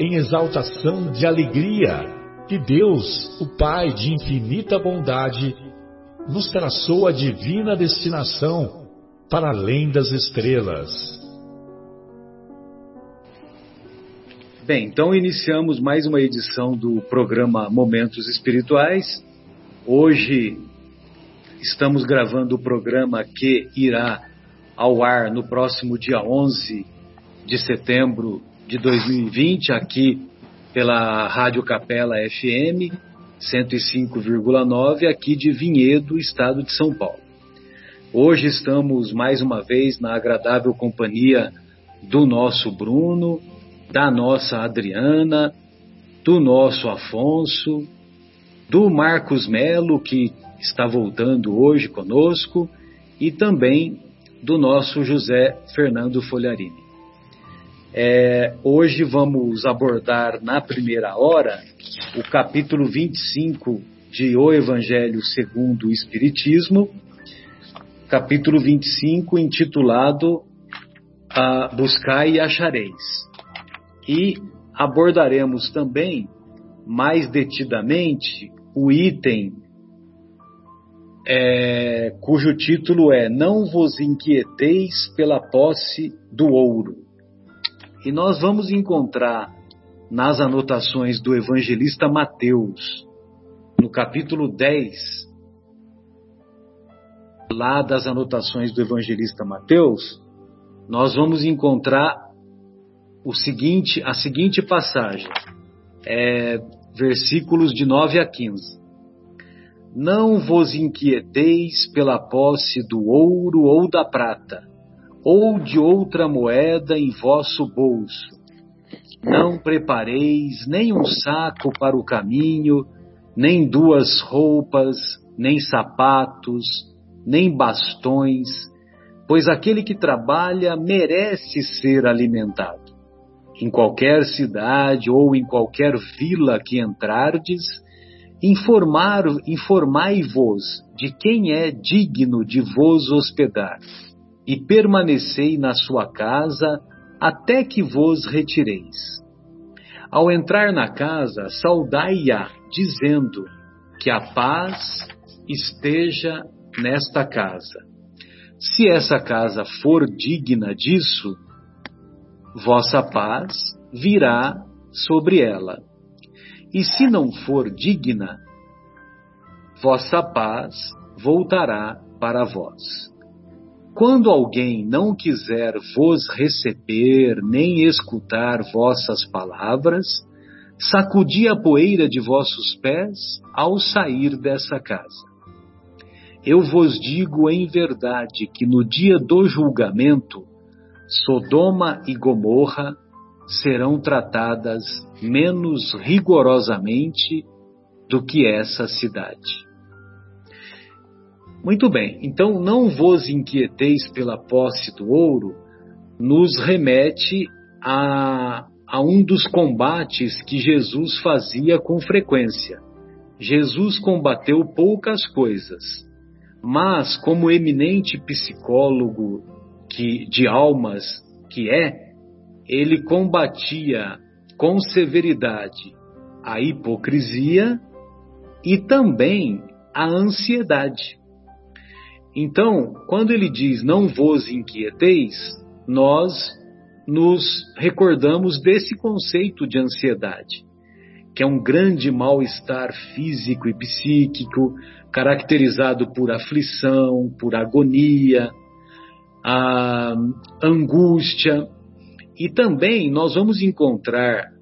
em exaltação de alegria que Deus, o Pai de infinita bondade, nos traçou a divina destinação para além das estrelas. Bem, então iniciamos mais uma edição do programa Momentos Espirituais. Hoje estamos gravando o programa que irá ao ar no próximo dia 11 de setembro de 2020 aqui pela Rádio Capela FM 105,9 aqui de Vinhedo, estado de São Paulo. Hoje estamos mais uma vez na agradável companhia do nosso Bruno, da nossa Adriana, do nosso Afonso, do Marcos Melo, que está voltando hoje conosco, e também do nosso José Fernando Folharini. É, hoje vamos abordar na primeira hora o capítulo 25 de O Evangelho segundo o Espiritismo, capítulo 25 intitulado a Buscai e Achareis. E abordaremos também mais detidamente o item é, cujo título é Não vos inquieteis pela posse do ouro. E nós vamos encontrar nas anotações do evangelista Mateus, no capítulo 10, lá das anotações do evangelista Mateus, nós vamos encontrar o seguinte, a seguinte passagem, é, versículos de 9 a 15. Não vos inquieteis pela posse do ouro ou da prata, ou de outra moeda em vosso bolso. Não prepareis nem um saco para o caminho, nem duas roupas, nem sapatos, nem bastões, pois aquele que trabalha merece ser alimentado. Em qualquer cidade ou em qualquer vila que entrardes, informar, informai-vos de quem é digno de vos hospedar e permanecei na sua casa até que vos retireis. Ao entrar na casa, saudai-a, dizendo que a paz esteja nesta casa. Se essa casa for digna disso, vossa paz virá sobre ela. E se não for digna, vossa paz voltará para vós. Quando alguém não quiser vos receber nem escutar vossas palavras, sacudi a poeira de vossos pés ao sair dessa casa. Eu vos digo em verdade que no dia do julgamento, Sodoma e Gomorra serão tratadas menos rigorosamente do que essa cidade. Muito bem, então não vos inquieteis pela posse do ouro, nos remete a, a um dos combates que Jesus fazia com frequência. Jesus combateu poucas coisas, mas como eminente psicólogo que, de almas que é, ele combatia com severidade a hipocrisia e também a ansiedade. Então, quando ele diz não vos inquieteis, nós nos recordamos desse conceito de ansiedade, que é um grande mal-estar físico e psíquico, caracterizado por aflição, por agonia, a angústia. E também nós vamos encontrar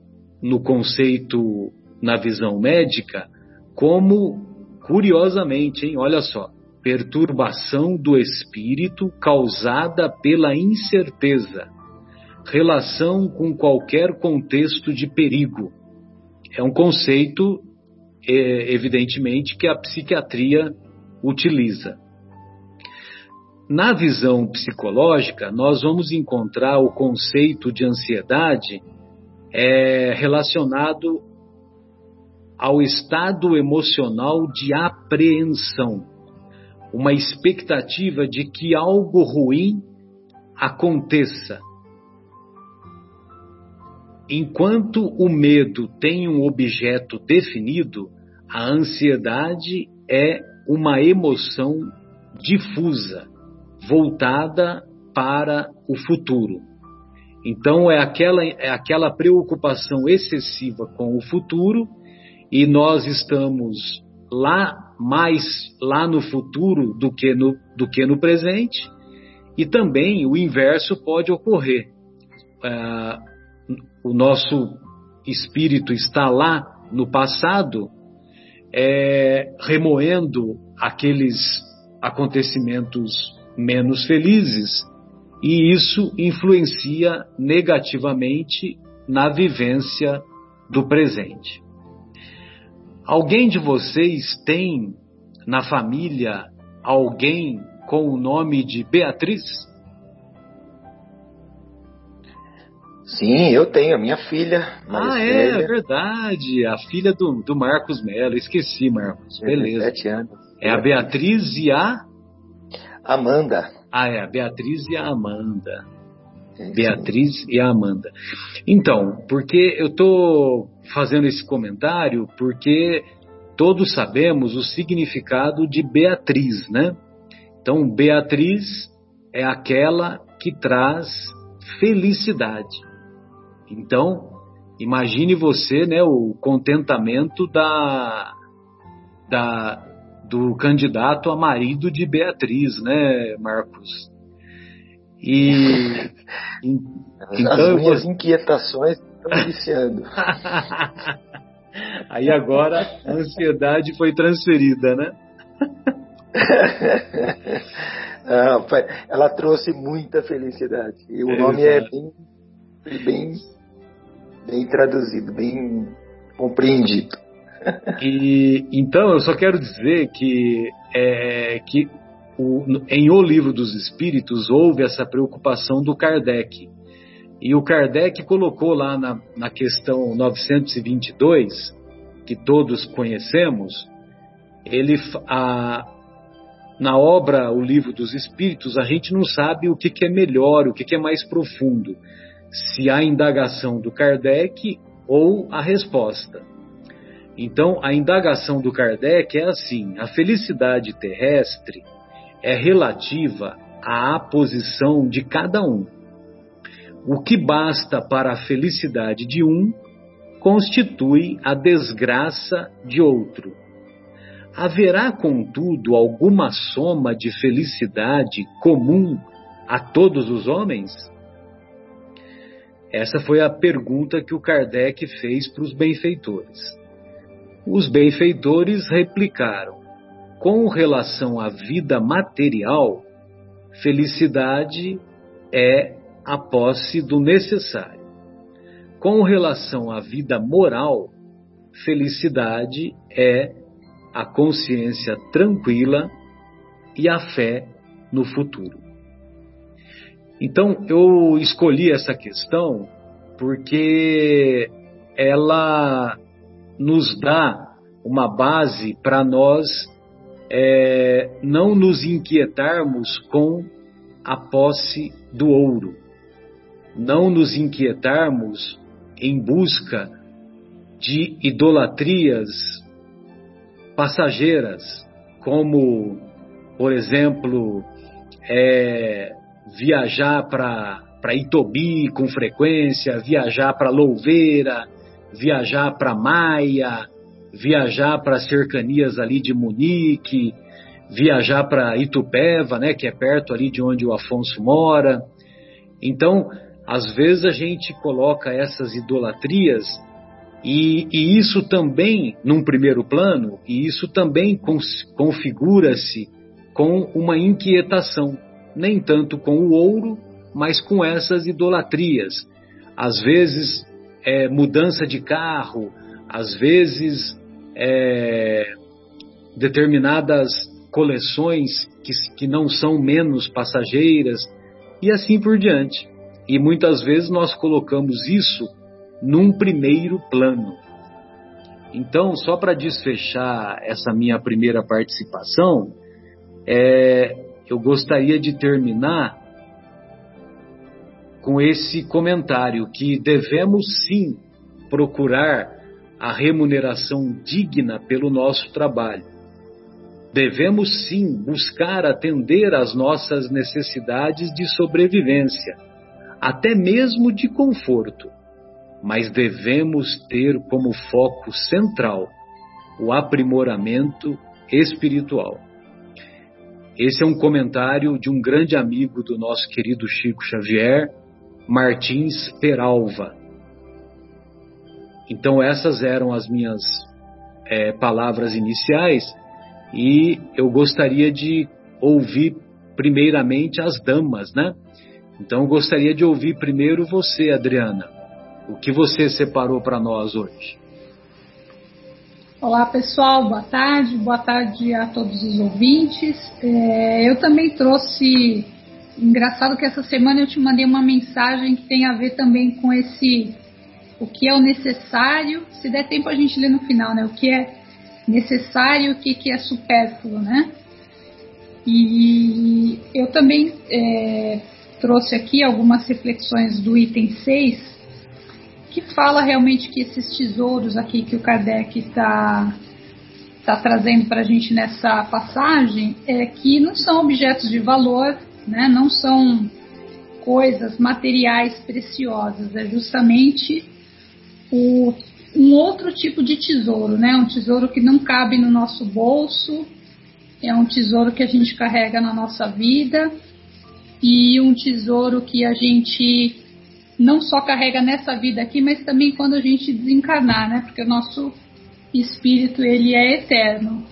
no conceito, na visão médica, como, curiosamente, hein, olha só, perturbação do espírito causada pela incerteza, relação com qualquer contexto de perigo. É um conceito, é, evidentemente, que a psiquiatria utiliza. Na visão psicológica, nós vamos encontrar o conceito de ansiedade é, relacionado ao estado emocional de apreensão, uma expectativa de que algo ruim aconteça. Enquanto o medo tem um objeto definido, a ansiedade é uma emoção difusa voltada para o futuro. Então é aquela, é aquela preocupação excessiva com o futuro e nós estamos lá mais lá no futuro do que no, do que no presente e também o inverso pode ocorrer. Uh, o nosso espírito está lá no passado, é, remoendo aqueles acontecimentos menos felizes, e isso influencia negativamente na vivência do presente. Alguém de vocês tem na família alguém com o nome de Beatriz? Sim, eu tenho, a minha filha. Ah, é, é verdade. A filha do, do Marcos Mello. Esqueci, Marcos. Beleza. Sete anos. É a Beatriz e a Amanda. Ah, é, a Beatriz e a Amanda. É, Beatriz e a Amanda. Então, porque eu estou fazendo esse comentário porque todos sabemos o significado de Beatriz, né? Então, Beatriz é aquela que traz felicidade. Então, imagine você, né, o contentamento da, da, do candidato a marido de Beatriz, né, Marcos? E então as minhas inquietações iniciando. Aí agora a ansiedade foi transferida, né? Ah, ela trouxe muita felicidade. E o é nome é bem, bem, bem traduzido, bem compreendido. E então eu só quero dizer que é, que o, em O Livro dos Espíritos houve essa preocupação do Kardec. E o Kardec colocou lá na, na questão 922, que todos conhecemos, ele a, na obra O Livro dos Espíritos, a gente não sabe o que, que é melhor, o que, que é mais profundo, se a indagação do Kardec ou a resposta. Então, a indagação do Kardec é assim: a felicidade terrestre é relativa à posição de cada um. O que basta para a felicidade de um constitui a desgraça de outro. Haverá, contudo, alguma soma de felicidade comum a todos os homens? Essa foi a pergunta que o Kardec fez para os benfeitores. Os benfeitores replicaram: com relação à vida material, felicidade é a posse do necessário. Com relação à vida moral, felicidade é a consciência tranquila e a fé no futuro. Então, eu escolhi essa questão porque ela nos dá uma base para nós é, não nos inquietarmos com a posse do ouro, não nos inquietarmos em busca de idolatrias passageiras, como, por exemplo, é, viajar para Itobi com frequência, viajar para Louveira, viajar para Maia, viajar para cercanias ali de Munique, viajar para Itupeva, né, que é perto ali de onde o Afonso mora. Então, às vezes a gente coloca essas idolatrias e, e isso também, num primeiro plano, e isso também configura-se com uma inquietação, nem tanto com o ouro, mas com essas idolatrias. Às vezes é, mudança de carro, às vezes é, determinadas coleções que, que não são menos passageiras e assim por diante. E muitas vezes nós colocamos isso num primeiro plano. Então, só para desfechar essa minha primeira participação, é, eu gostaria de terminar com esse comentário que devemos sim procurar a remuneração digna pelo nosso trabalho. Devemos sim buscar atender às nossas necessidades de sobrevivência, até mesmo de conforto, mas devemos ter como foco central o aprimoramento espiritual. Esse é um comentário de um grande amigo do nosso querido Chico Xavier, Martins Peralva. Então, essas eram as minhas é, palavras iniciais e eu gostaria de ouvir primeiramente as damas, né? Então, eu gostaria de ouvir primeiro você, Adriana. O que você separou para nós hoje? Olá pessoal, boa tarde, boa tarde a todos os ouvintes. É, eu também trouxe Engraçado que essa semana eu te mandei uma mensagem que tem a ver também com esse o que é o necessário. Se der tempo a gente lê no final, né? O que é necessário, o que, que é supérfluo, né? E eu também é, trouxe aqui algumas reflexões do item 6, que fala realmente que esses tesouros aqui que o Kardec está tá trazendo para a gente nessa passagem é que não são objetos de valor, né? não são coisas materiais preciosas, é justamente o, um outro tipo de tesouro, né? um tesouro que não cabe no nosso bolso, é um tesouro que a gente carrega na nossa vida e um tesouro que a gente não só carrega nessa vida aqui, mas também quando a gente desencarnar, né? Porque o nosso espírito ele é eterno.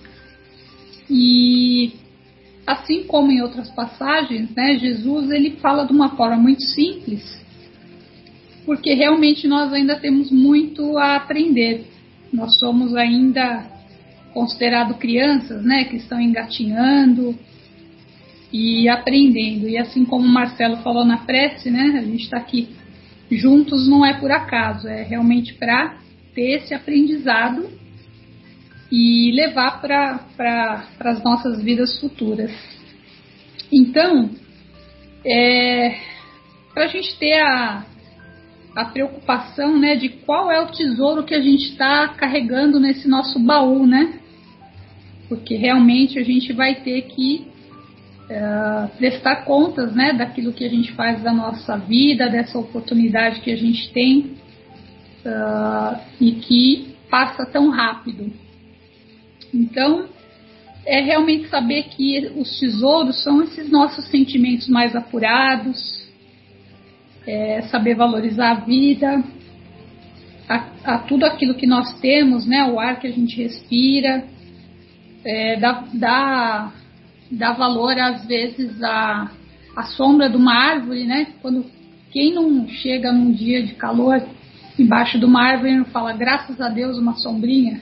E assim como em outras passagens, né, Jesus ele fala de uma forma muito simples, porque realmente nós ainda temos muito a aprender. Nós somos ainda considerados crianças, né, que estão engatinhando e aprendendo. E assim como o Marcelo falou na prece, né, a gente está aqui juntos não é por acaso, é realmente para ter esse aprendizado e levar para pra, as nossas vidas futuras. Então, é, para a gente ter a, a preocupação né, de qual é o tesouro que a gente está carregando nesse nosso baú, né? Porque realmente a gente vai ter que uh, prestar contas né, daquilo que a gente faz da nossa vida, dessa oportunidade que a gente tem uh, e que passa tão rápido. Então, é realmente saber que os tesouros são esses nossos sentimentos mais apurados, é saber valorizar a vida, a, a, tudo aquilo que nós temos, né, o ar que a gente respira, é, dá, dá valor às vezes à, à sombra de uma árvore, né? Quando quem não chega num dia de calor embaixo de uma árvore não fala graças a Deus uma sombrinha,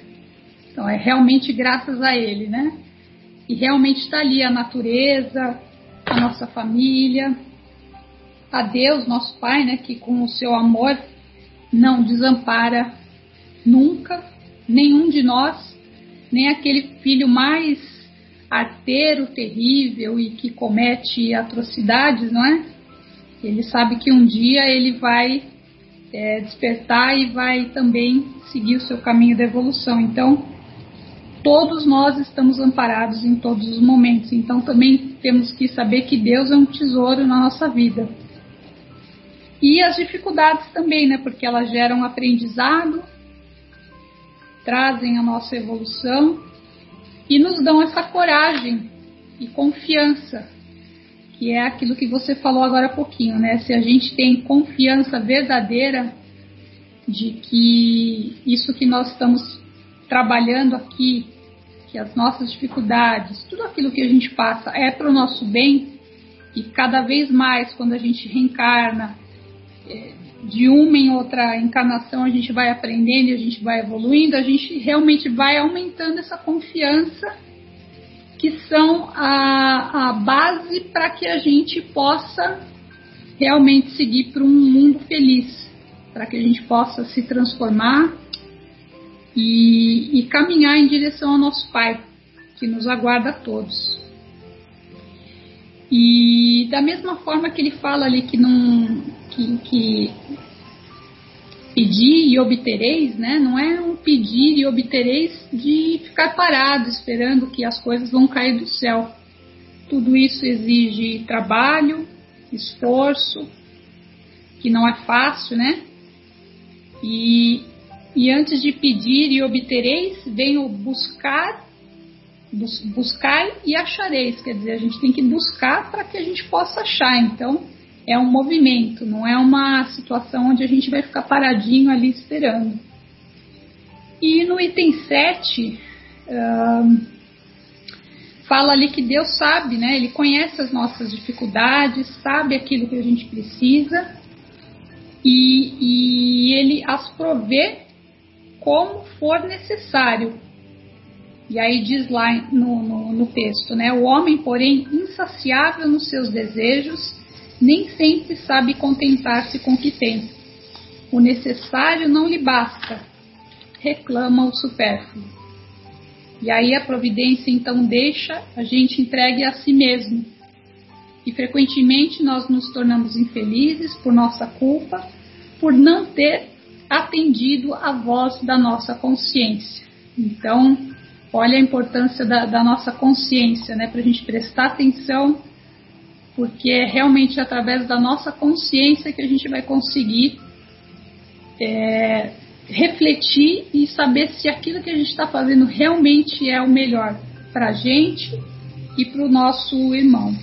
então é realmente graças a ele, né? E realmente está ali a natureza, a nossa família, a Deus, nosso Pai, né? Que com o seu amor não desampara nunca nenhum de nós, nem aquele filho mais arteiro, terrível e que comete atrocidades, não é? Ele sabe que um dia ele vai é, despertar e vai também seguir o seu caminho da evolução. Então, todos nós estamos amparados em todos os momentos. Então também temos que saber que Deus é um tesouro na nossa vida. E as dificuldades também, né? Porque elas geram aprendizado trazem a nossa evolução e nos dão essa coragem e confiança, que é aquilo que você falou agora há pouquinho, né? Se a gente tem confiança verdadeira de que isso que nós estamos trabalhando aqui, que as nossas dificuldades, tudo aquilo que a gente passa é para o nosso bem, e cada vez mais, quando a gente reencarna, é, de uma em outra encarnação a gente vai aprendendo e a gente vai evoluindo, a gente realmente vai aumentando essa confiança que são a, a base para que a gente possa realmente seguir para um mundo feliz, para que a gente possa se transformar e, e caminhar em direção ao nosso Pai, que nos aguarda a todos. E da mesma forma que ele fala ali que não que, que pedir e obtereis, né? Não é um pedir e obtereis de ficar parado esperando que as coisas vão cair do céu. Tudo isso exige trabalho, esforço, que não é fácil, né? E, e antes de pedir e obtereis, vem o buscar, bus, buscar e achareis. Quer dizer, a gente tem que buscar para que a gente possa achar. Então, é um movimento, não é uma situação onde a gente vai ficar paradinho ali esperando. E no item 7, fala ali que Deus sabe, né? Ele conhece as nossas dificuldades, sabe aquilo que a gente precisa e, e ele as provê como for necessário. E aí diz lá no, no, no texto, né? O homem, porém, insaciável nos seus desejos, nem sempre sabe contentar-se com o que tem. O necessário não lhe basta, reclama o supérfluo. E aí a providência então deixa a gente entregue a si mesmo. E frequentemente nós nos tornamos infelizes por nossa culpa, por não ter atendido a voz da nossa consciência. Então, olha a importância da, da nossa consciência, né, para a gente prestar atenção porque é realmente através da nossa consciência que a gente vai conseguir é, refletir e saber se aquilo que a gente está fazendo realmente é o melhor para a gente e para o nosso irmão.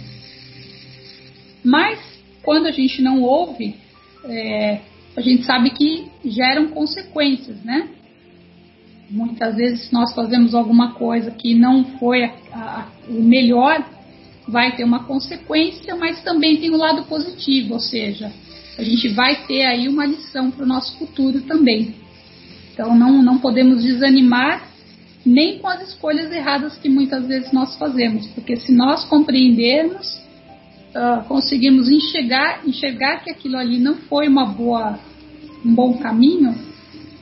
Mas quando a gente não ouve, é, a gente sabe que geram consequências, né? Muitas vezes nós fazemos alguma coisa que não foi a, a, o melhor vai ter uma consequência, mas também tem o um lado positivo, ou seja, a gente vai ter aí uma lição para o nosso futuro também. Então não, não podemos desanimar nem com as escolhas erradas que muitas vezes nós fazemos, porque se nós compreendermos, uh, conseguimos enxergar, enxergar que aquilo ali não foi uma boa, um bom caminho,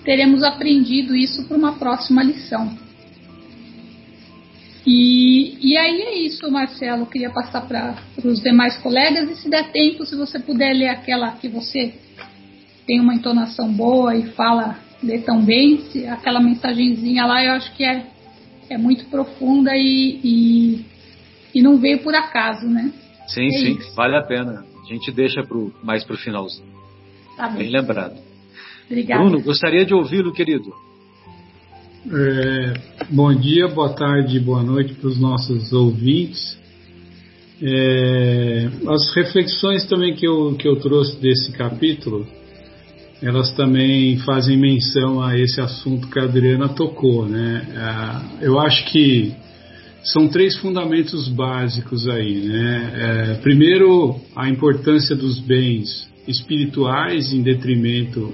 teremos aprendido isso para uma próxima lição. E, e aí é isso, Marcelo. queria passar para os demais colegas e se der tempo, se você puder ler aquela que você tem uma entonação boa e fala, lê tão bem, se, aquela mensagenzinha lá eu acho que é, é muito profunda e, e, e não veio por acaso, né? Sim, é sim, isso. vale a pena. A gente deixa pro, mais para o finalzinho. Tá bem. bem lembrado. Obrigada. Bruno, gostaria de ouvi-lo, querido. É, bom dia, boa tarde, boa noite para os nossos ouvintes. É, as reflexões também que eu, que eu trouxe desse capítulo, elas também fazem menção a esse assunto que a Adriana tocou. Né? É, eu acho que são três fundamentos básicos aí. Né? É, primeiro, a importância dos bens espirituais em detrimento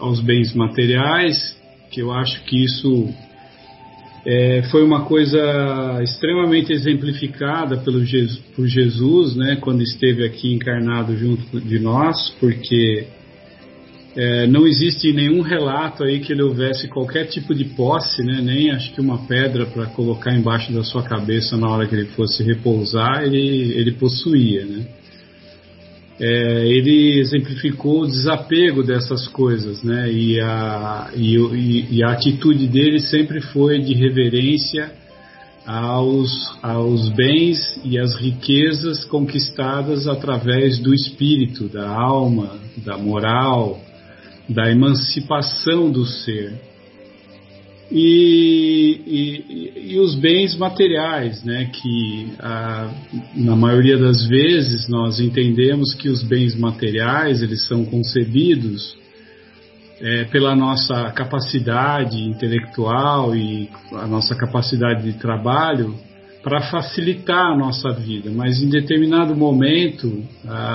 aos bens materiais que eu acho que isso é, foi uma coisa extremamente exemplificada pelo Jesus, por Jesus, né, quando esteve aqui encarnado junto de nós, porque é, não existe nenhum relato aí que ele houvesse qualquer tipo de posse, né, nem acho que uma pedra para colocar embaixo da sua cabeça na hora que ele fosse repousar, ele, ele possuía, né é, ele exemplificou o desapego dessas coisas, né? E a, e, e a atitude dele sempre foi de reverência aos, aos bens e às riquezas conquistadas através do espírito, da alma, da moral, da emancipação do ser. E, e, os bens materiais, né, que a, na maioria das vezes nós entendemos que os bens materiais eles são concebidos é, pela nossa capacidade intelectual e a nossa capacidade de trabalho para facilitar a nossa vida, mas em determinado momento,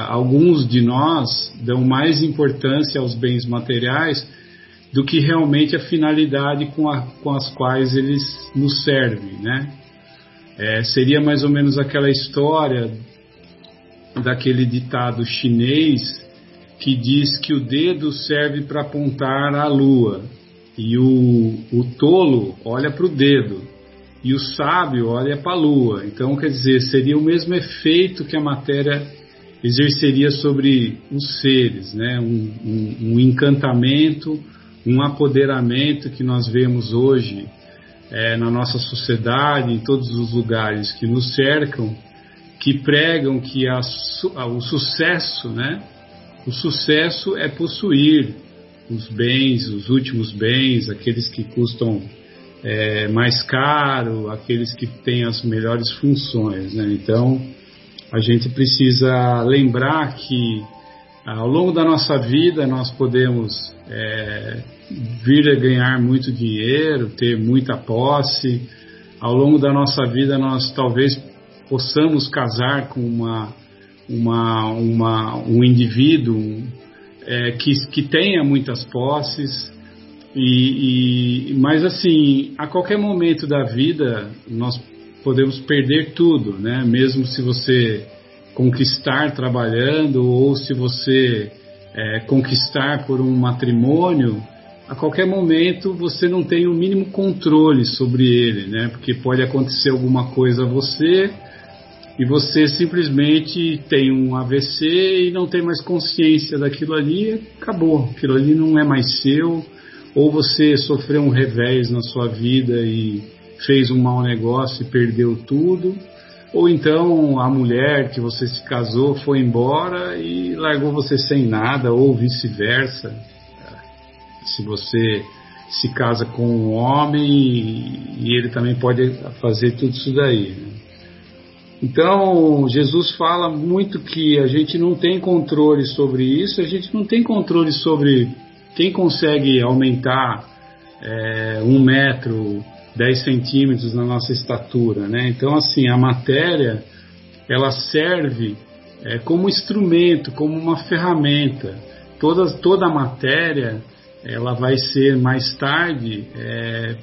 alguns de nós dão mais importância aos bens materiais do que realmente a finalidade com, a, com as quais eles nos servem, né? É, seria mais ou menos aquela história daquele ditado chinês que diz que o dedo serve para apontar a lua e o, o tolo olha para o dedo e o sábio olha para a lua. Então, quer dizer, seria o mesmo efeito que a matéria exerceria sobre os seres, né? um, um, um encantamento um apoderamento que nós vemos hoje é, na nossa sociedade, em todos os lugares que nos cercam, que pregam que a, o sucesso, né? O sucesso é possuir os bens, os últimos bens, aqueles que custam é, mais caro, aqueles que têm as melhores funções, né? Então, a gente precisa lembrar que ao longo da nossa vida nós podemos é, vir a ganhar muito dinheiro, ter muita posse. Ao longo da nossa vida, nós talvez possamos casar com uma, uma, uma um indivíduo é, que, que tenha muitas posses. E, e, mas assim, a qualquer momento da vida, nós podemos perder tudo, né? Mesmo se você conquistar trabalhando ou se você é, conquistar por um matrimônio, a qualquer momento você não tem o mínimo controle sobre ele, né? Porque pode acontecer alguma coisa a você e você simplesmente tem um AVC e não tem mais consciência daquilo ali, acabou. Aquilo ali não é mais seu. Ou você sofreu um revés na sua vida e fez um mau negócio e perdeu tudo. Ou então a mulher que você se casou foi embora e largou você sem nada, ou vice-versa se você se casa com um homem e ele também pode fazer tudo isso daí. Né? Então, Jesus fala muito que a gente não tem controle sobre isso, a gente não tem controle sobre quem consegue aumentar é, um metro, dez centímetros na nossa estatura, né? Então, assim, a matéria, ela serve é, como instrumento, como uma ferramenta. Toda, toda a matéria ela vai ser mais tarde é,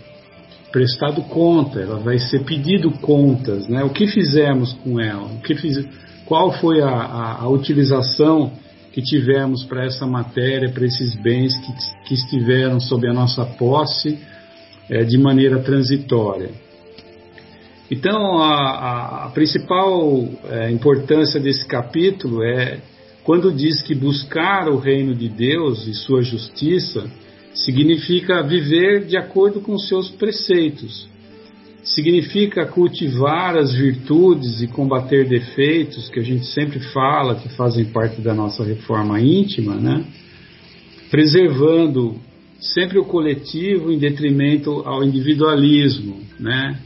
prestado conta, ela vai ser pedido contas, né? O que fizemos com ela? O que fiz, qual foi a, a, a utilização que tivemos para essa matéria, para esses bens que, que, estiveram sob a nossa posse é, de maneira transitória? Então, a, a principal é, importância desse capítulo é quando diz que buscar o reino de Deus e sua justiça significa viver de acordo com seus preceitos, significa cultivar as virtudes e combater defeitos que a gente sempre fala que fazem parte da nossa reforma íntima, né? Preservando sempre o coletivo em detrimento ao individualismo, né?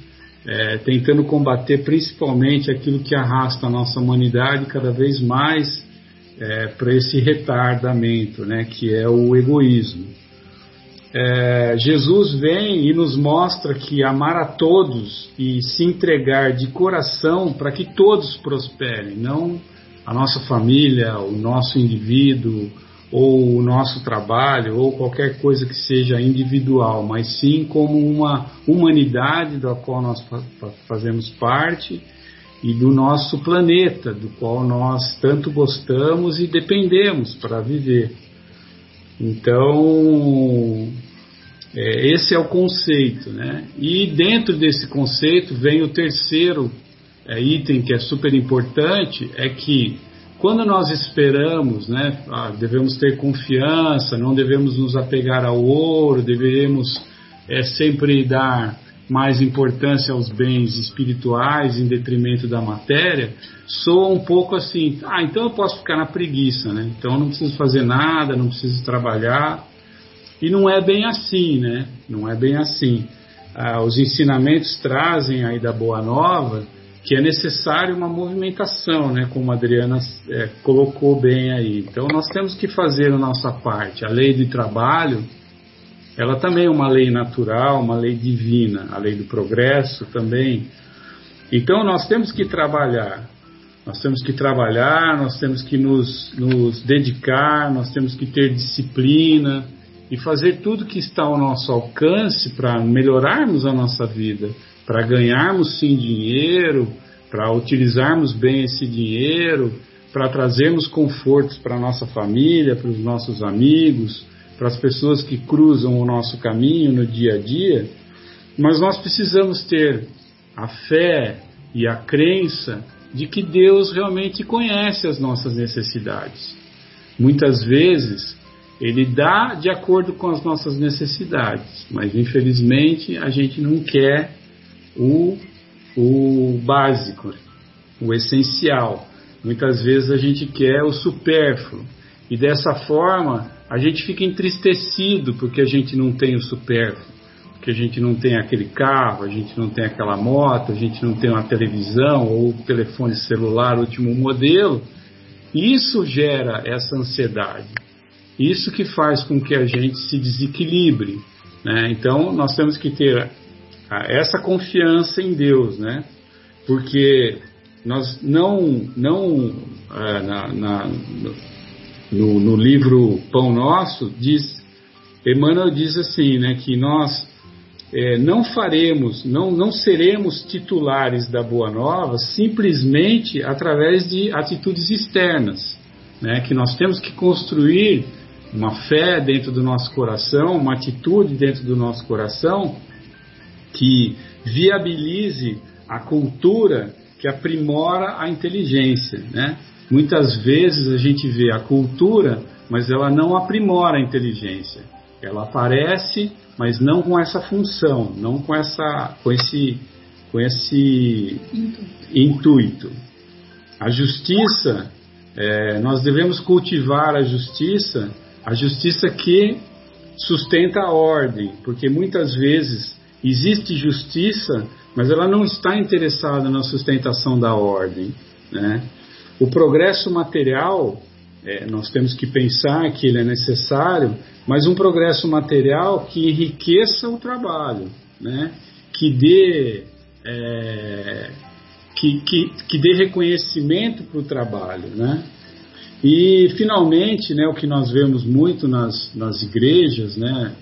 É, tentando combater principalmente aquilo que arrasta a nossa humanidade cada vez mais é, para esse retardamento, né, que é o egoísmo. É, Jesus vem e nos mostra que amar a todos e se entregar de coração para que todos prosperem, não a nossa família, o nosso indivíduo, ou o nosso trabalho, ou qualquer coisa que seja individual, mas sim como uma humanidade da qual nós fazemos parte e do nosso planeta, do qual nós tanto gostamos e dependemos para viver. Então, é, esse é o conceito, né? E dentro desse conceito vem o terceiro é, item que é super importante, é que quando nós esperamos, né, ah, devemos ter confiança, não devemos nos apegar ao ouro, devemos é, sempre dar mais importância aos bens espirituais em detrimento da matéria, soa um pouco assim, ah, então eu posso ficar na preguiça, né? Então eu não preciso fazer nada, não preciso trabalhar. E não é bem assim, né? Não é bem assim. ah, os ensinamentos trazem aí da Boa Nova que é necessário uma movimentação, né, como a Adriana é, colocou bem aí. Então nós temos que fazer a nossa parte. A lei do trabalho, ela também é uma lei natural, uma lei divina, a lei do progresso também. Então nós temos que trabalhar. Nós temos que trabalhar, nós temos que nos, nos dedicar, nós temos que ter disciplina e fazer tudo que está ao nosso alcance para melhorarmos a nossa vida para ganharmos sim dinheiro, para utilizarmos bem esse dinheiro, para trazermos confortos para a nossa família, para os nossos amigos, para as pessoas que cruzam o nosso caminho no dia a dia, mas nós precisamos ter a fé e a crença de que Deus realmente conhece as nossas necessidades. Muitas vezes ele dá de acordo com as nossas necessidades, mas infelizmente a gente não quer o, o básico, o essencial. Muitas vezes a gente quer o supérfluo. E dessa forma a gente fica entristecido porque a gente não tem o supérfluo, porque a gente não tem aquele carro, a gente não tem aquela moto, a gente não tem uma televisão ou telefone celular último modelo. Isso gera essa ansiedade. Isso que faz com que a gente se desequilibre. Né? Então nós temos que ter essa confiança em Deus, né? Porque nós não, não é, na, na, no, no, livro Pão Nosso diz, Emmanuel diz assim, né, que nós é, não faremos, não, não seremos titulares da Boa Nova simplesmente através de atitudes externas, né, que nós temos que construir uma fé dentro do nosso coração, uma atitude dentro do nosso coração que viabilize a cultura que aprimora a inteligência. Né? Muitas vezes a gente vê a cultura, mas ela não aprimora a inteligência. Ela aparece, mas não com essa função, não com, essa, com esse, com esse intuito. A justiça, é, nós devemos cultivar a justiça, a justiça que sustenta a ordem, porque muitas vezes Existe justiça, mas ela não está interessada na sustentação da ordem. Né? O progresso material, é, nós temos que pensar que ele é necessário, mas um progresso material que enriqueça o trabalho, né? que dê. É, que, que, que dê reconhecimento para o trabalho, né? E finalmente, né, o que nós vemos muito nas, nas igrejas, né,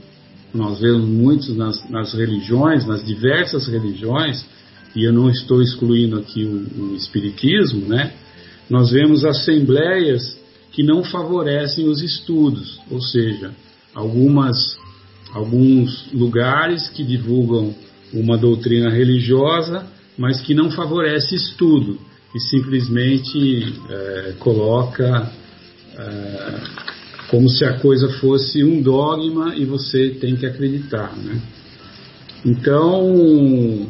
nós vemos muitos nas, nas religiões, nas diversas religiões, e eu não estou excluindo aqui o, o espiritismo, né? Nós vemos assembleias que não favorecem os estudos, ou seja, algumas alguns lugares que divulgam uma doutrina religiosa, mas que não favorece estudo, e simplesmente é, coloca é, como se a coisa fosse um dogma e você tem que acreditar. Né? Então,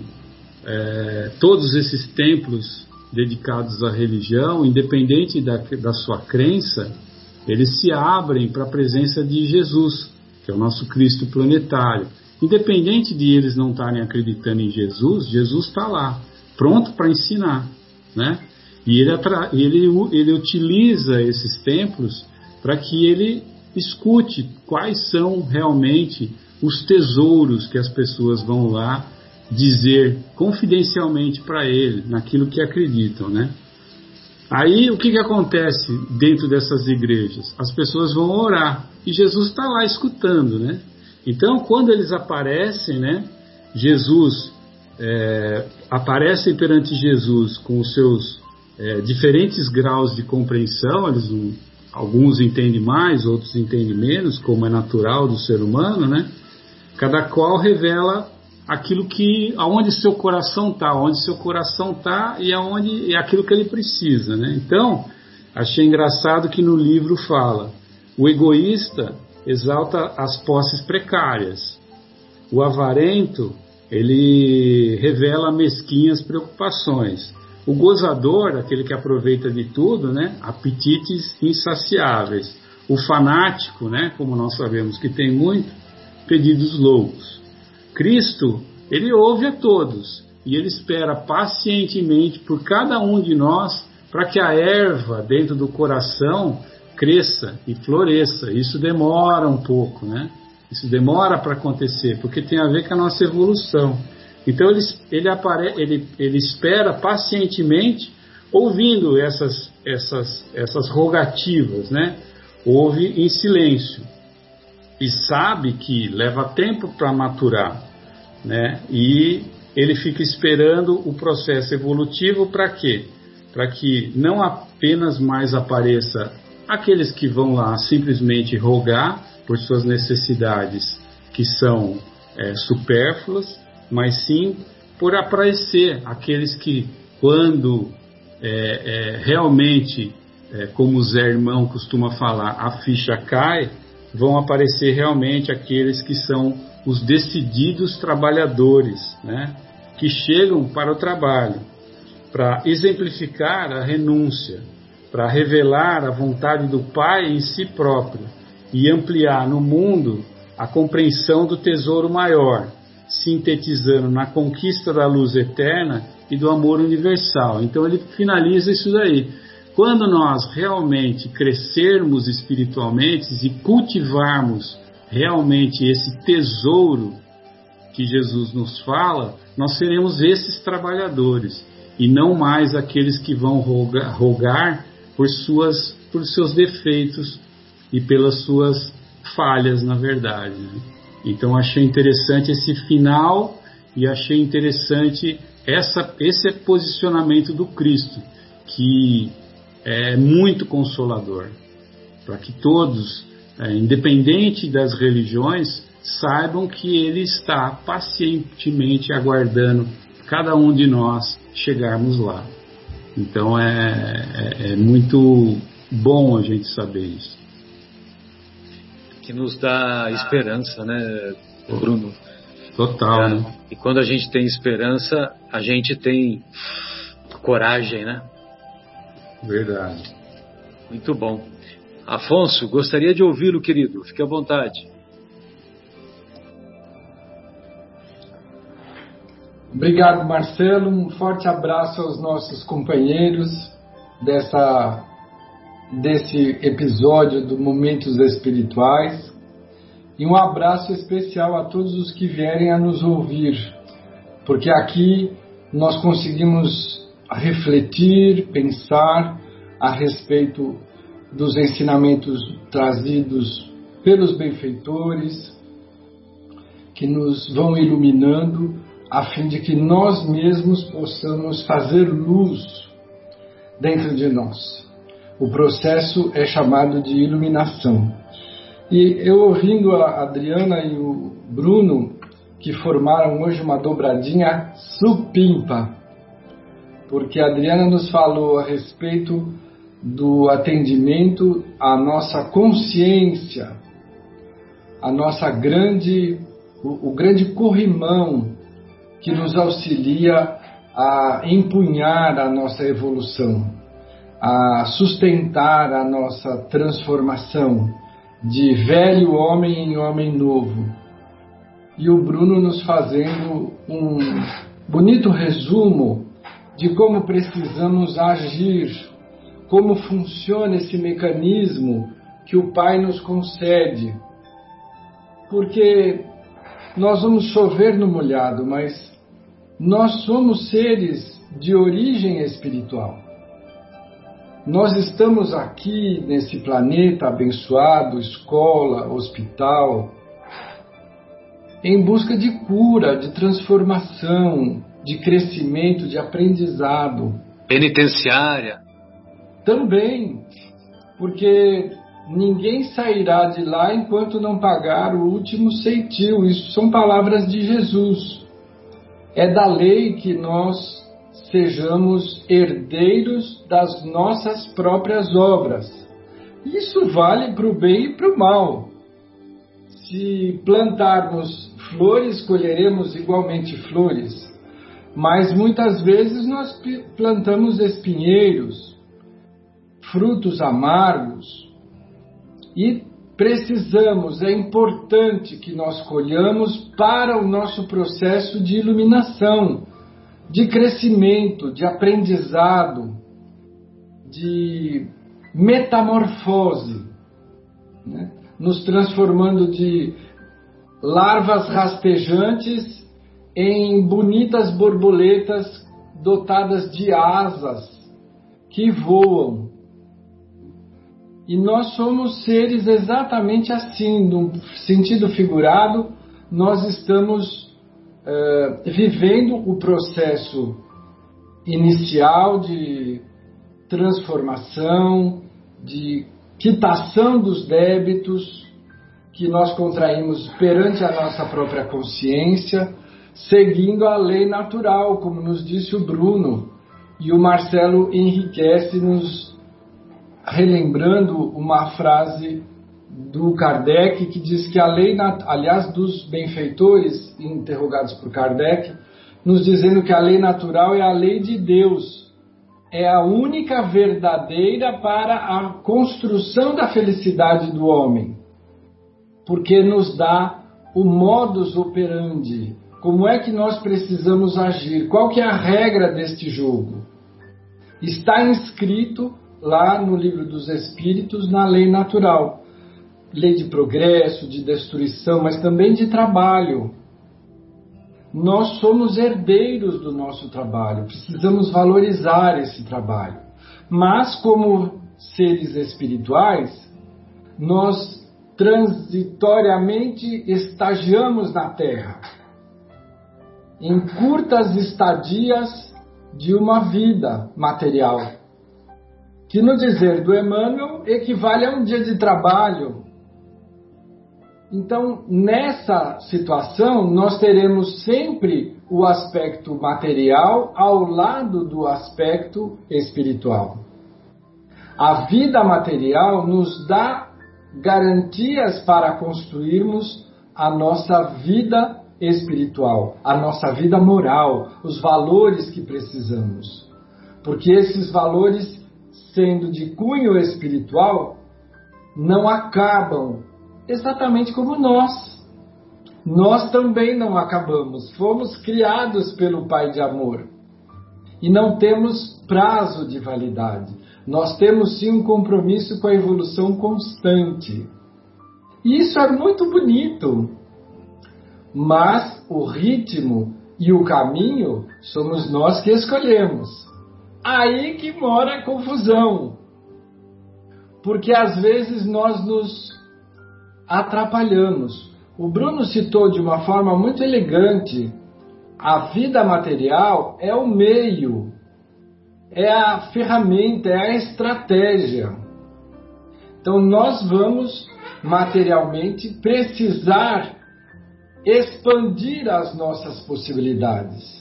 é, todos esses templos dedicados à religião, independente da, da sua crença, eles se abrem para a presença de Jesus, que é o nosso Cristo planetário. Independente de eles não estarem acreditando em Jesus, Jesus está lá, pronto para ensinar. Né? E ele, ele, ele utiliza esses templos para que ele escute quais são realmente os tesouros que as pessoas vão lá dizer confidencialmente para ele, naquilo que acreditam, né? Aí o que, que acontece dentro dessas igrejas? As pessoas vão orar e Jesus está lá escutando, né? Então, quando eles aparecem, né? Jesus é, aparecem perante Jesus com os seus é, diferentes graus de compreensão, eles alguns entendem mais, outros entendem menos, como é natural do ser humano, né? Cada qual revela aquilo que, aonde seu coração está, onde seu coração está e aonde é aquilo que ele precisa, né? Então, achei engraçado que no livro fala: o egoísta exalta as posses precárias, o avarento ele revela mesquinhas preocupações. O gozador, aquele que aproveita de tudo, né? Apetites insaciáveis. O fanático, né? Como nós sabemos que tem muito, pedidos loucos. Cristo Ele ouve a todos e ele espera pacientemente por cada um de nós para que a erva dentro do coração cresça e floresça. Isso demora um pouco, né? Isso demora para acontecer, porque tem a ver com a nossa evolução. Então ele, ele, apare, ele, ele espera pacientemente, ouvindo essas, essas, essas rogativas, né? Ouve em silêncio e sabe que leva tempo para maturar, né? E ele fica esperando o processo evolutivo para quê? Para que não apenas mais apareça aqueles que vão lá simplesmente rogar por suas necessidades que são é, supérfluas, mas sim por aparecer aqueles que, quando é, é, realmente, é, como o Zé Irmão costuma falar, a ficha cai, vão aparecer realmente aqueles que são os decididos trabalhadores, né? que chegam para o trabalho, para exemplificar a renúncia, para revelar a vontade do Pai em si próprio e ampliar no mundo a compreensão do tesouro maior, sintetizando na conquista da luz eterna e do amor universal. Então ele finaliza isso daí. Quando nós realmente crescermos espiritualmente e cultivarmos realmente esse tesouro que Jesus nos fala, nós seremos esses trabalhadores e não mais aqueles que vão rogar, rogar por, suas, por seus defeitos e pelas suas falhas, na verdade. Né? Então achei interessante esse final e achei interessante essa, esse posicionamento do Cristo, que é muito consolador, para que todos, é, independente das religiões, saibam que Ele está pacientemente aguardando cada um de nós chegarmos lá. Então é, é, é muito bom a gente saber isso. Que nos dá esperança, né, Bruno? Total, é, né? E quando a gente tem esperança, a gente tem coragem, né? Verdade. Muito bom. Afonso, gostaria de ouvi-lo, querido. Fique à vontade. Obrigado, Marcelo. Um forte abraço aos nossos companheiros dessa, desse episódio do Momentos Espirituais. E um abraço especial a todos os que vierem a nos ouvir, porque aqui nós conseguimos refletir, pensar a respeito dos ensinamentos trazidos pelos benfeitores, que nos vão iluminando a fim de que nós mesmos possamos fazer luz dentro de nós. O processo é chamado de iluminação. E eu ouvindo a Adriana e o Bruno, que formaram hoje uma dobradinha supimpa, porque a Adriana nos falou a respeito do atendimento à nossa consciência, a nossa grande, o, o grande corrimão que nos auxilia a empunhar a nossa evolução, a sustentar a nossa transformação de velho homem em homem novo. E o Bruno nos fazendo um bonito resumo de como precisamos agir, como funciona esse mecanismo que o Pai nos concede. Porque nós vamos chover no molhado, mas nós somos seres de origem espiritual. Nós estamos aqui nesse planeta abençoado, escola, hospital, em busca de cura, de transformação, de crescimento, de aprendizado. Penitenciária. Também, porque ninguém sairá de lá enquanto não pagar o último ceitil. Isso são palavras de Jesus. É da lei que nós sejamos herdeiros das nossas próprias obras. Isso vale para o bem e para o mal. Se plantarmos flores, colheremos igualmente flores. Mas muitas vezes nós plantamos espinheiros, frutos amargos, e precisamos, é importante que nós colhamos para o nosso processo de iluminação, de crescimento, de aprendizado, de metamorfose, né? nos transformando de larvas rastejantes em bonitas borboletas dotadas de asas que voam. E nós somos seres exatamente assim, no sentido figurado, nós estamos uh, vivendo o processo inicial de transformação, de quitação dos débitos que nós contraímos perante a nossa própria consciência, seguindo a lei natural, como nos disse o Bruno, e o Marcelo enriquece nos relembrando uma frase do Kardec que diz que a lei, aliás, dos benfeitores interrogados por Kardec, nos dizendo que a lei natural é a lei de Deus, é a única verdadeira para a construção da felicidade do homem, porque nos dá o modus operandi, como é que nós precisamos agir, qual que é a regra deste jogo. Está inscrito lá no livro dos Espíritos, na lei natural, lei de progresso, de destruição, mas também de trabalho. Nós somos herdeiros do nosso trabalho, precisamos valorizar esse trabalho. Mas, como seres espirituais, nós transitoriamente estagiamos na Terra, em curtas estadias de uma vida material, que no dizer do Emmanuel equivale a um dia de trabalho então, nessa situação, nós teremos sempre o aspecto material ao lado do aspecto espiritual. A vida material nos dá garantias para construirmos a nossa vida espiritual, a nossa vida moral, os valores que precisamos. Porque esses valores, sendo de cunho espiritual, não acabam exatamente como nós. Nós também não acabamos, fomos criados pelo Pai de amor e não temos prazo de validade. Nós temos sim um compromisso com a evolução constante. E isso é muito bonito, mas o ritmo e o caminho somos nós que escolhemos. Aí que mora a confusão. Porque às vezes nós nos atrapalhamos. O Bruno citou de uma forma muito elegante: a vida material é o meio, é a ferramenta, é a estratégia. Então nós vamos materialmente precisar expandir as nossas possibilidades.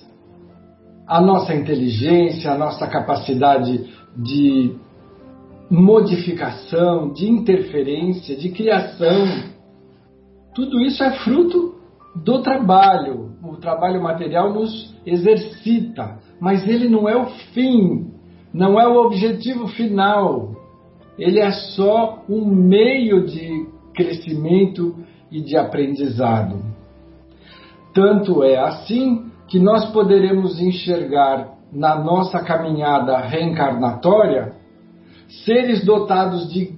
A nossa inteligência, a nossa capacidade de modificação, de interferência, de criação. Tudo isso é fruto do trabalho. O trabalho material nos exercita, mas ele não é o fim, não é o objetivo final. Ele é só um meio de crescimento e de aprendizado. Tanto é assim que nós poderemos enxergar na nossa caminhada reencarnatória seres dotados de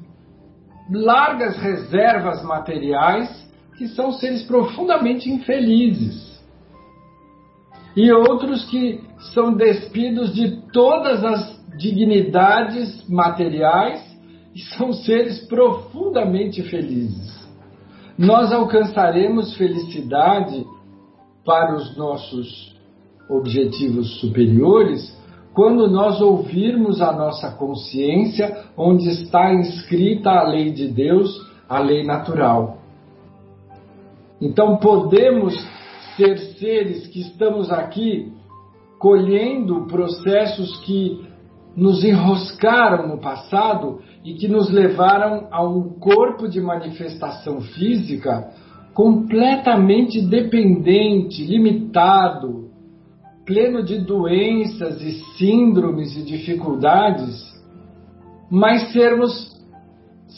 largas reservas materiais, que são seres profundamente infelizes. E outros que são despidos de todas as dignidades materiais e são seres profundamente felizes. Nós alcançaremos felicidade para os nossos objetivos superiores quando nós ouvirmos a nossa consciência, onde está inscrita a lei de Deus, a lei natural. Então podemos ser seres que estamos aqui colhendo processos que nos enroscaram no passado e que nos levaram a um corpo de manifestação física completamente dependente, limitado, pleno de doenças e síndromes e dificuldades, mas sermos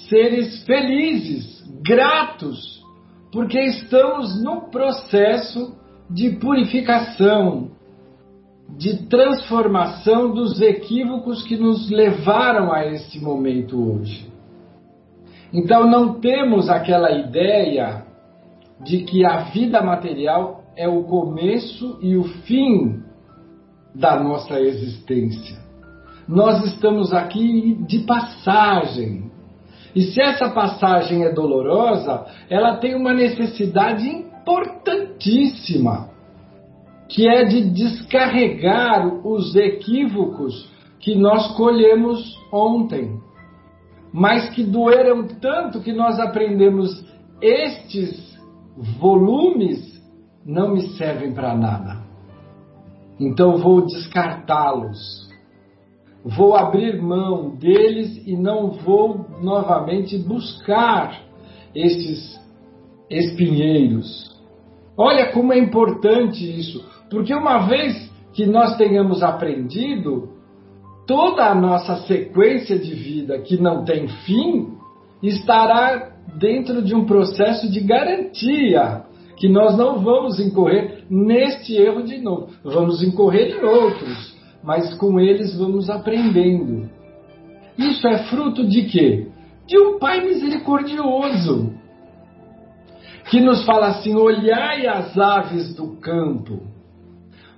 seres felizes, gratos, porque estamos no processo de purificação, de transformação dos equívocos que nos levaram a este momento hoje. Então não temos aquela ideia de que a vida material é o começo e o fim da nossa existência. Nós estamos aqui de passagem. E se essa passagem é dolorosa, ela tem uma necessidade importantíssima, que é de descarregar os equívocos que nós colhemos ontem, mas que doeram tanto que nós aprendemos estes volumes não me servem para nada. Então vou descartá-los. Vou abrir mão deles e não vou novamente buscar esses espinheiros. Olha como é importante isso, porque uma vez que nós tenhamos aprendido, toda a nossa sequência de vida que não tem fim estará dentro de um processo de garantia que nós não vamos incorrer neste erro de novo. Vamos incorrer em outros, mas com eles vamos aprendendo. Isso é fruto de quê? De um Pai misericordioso, que nos fala assim: olhai as aves do campo,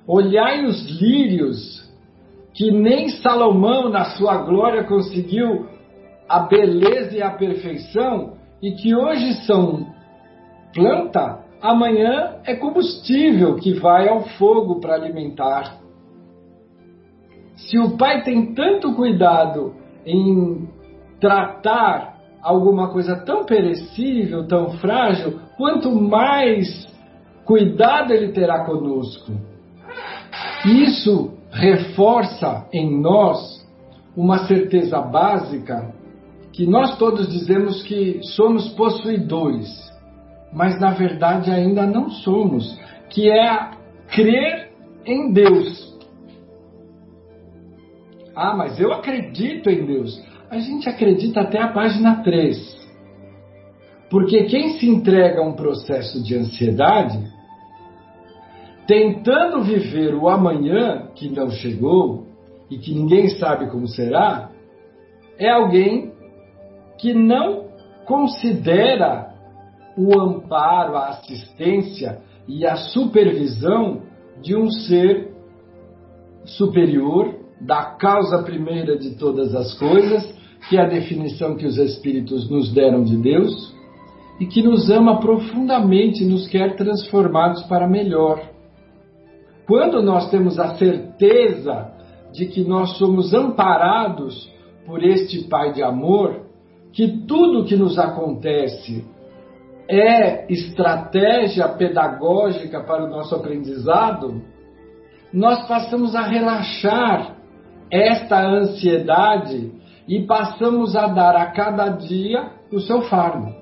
olhai os lírios, que nem Salomão, na sua glória, conseguiu a beleza e a perfeição, e que hoje são planta amanhã é combustível que vai ao fogo para alimentar. Se o pai tem tanto cuidado em tratar alguma coisa tão perecível, tão frágil, quanto mais cuidado ele terá conosco. Isso reforça em nós uma certeza básica que nós todos dizemos que somos possuidores mas na verdade ainda não somos, que é crer em Deus. Ah, mas eu acredito em Deus. A gente acredita até a página 3. Porque quem se entrega a um processo de ansiedade, tentando viver o amanhã que não chegou e que ninguém sabe como será, é alguém que não considera o amparo, a assistência e a supervisão de um ser superior, da causa primeira de todas as coisas, que é a definição que os Espíritos nos deram de Deus, e que nos ama profundamente nos quer transformados para melhor. Quando nós temos a certeza de que nós somos amparados por este Pai de amor, que tudo que nos acontece é estratégia pedagógica para o nosso aprendizado, nós passamos a relaxar esta ansiedade e passamos a dar a cada dia o seu fardo.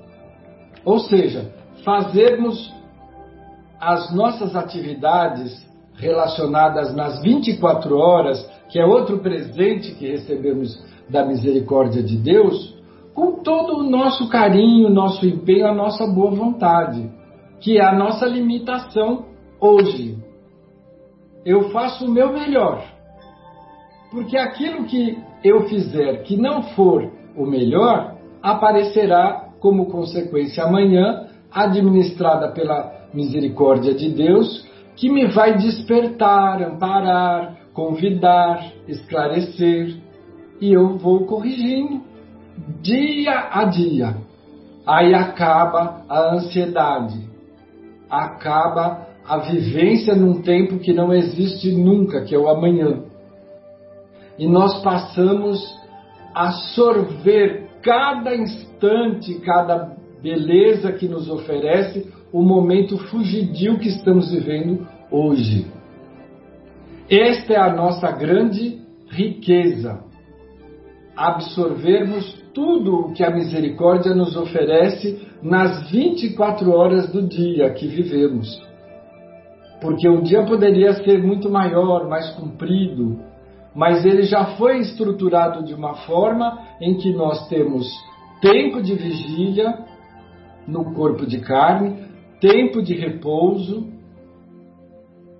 Ou seja, fazermos as nossas atividades relacionadas nas 24 horas, que é outro presente que recebemos da misericórdia de Deus, com todo o nosso carinho, nosso empenho, a nossa boa vontade, que é a nossa limitação hoje. Eu faço o meu melhor. Porque aquilo que eu fizer que não for o melhor, aparecerá como consequência amanhã, administrada pela misericórdia de Deus, que me vai despertar, amparar, convidar, esclarecer, e eu vou corrigindo dia a dia. Aí acaba a ansiedade, acaba a vivência num tempo que não existe nunca, que é o amanhã. E nós passamos a sorver cada instante, cada beleza que nos oferece o momento fugidio que estamos vivendo hoje. Esta é a nossa grande riqueza. Absorvermos tudo o que a misericórdia nos oferece nas 24 horas do dia que vivemos. Porque o dia poderia ser muito maior, mais comprido, mas ele já foi estruturado de uma forma em que nós temos tempo de vigília, no corpo de carne, tempo de repouso,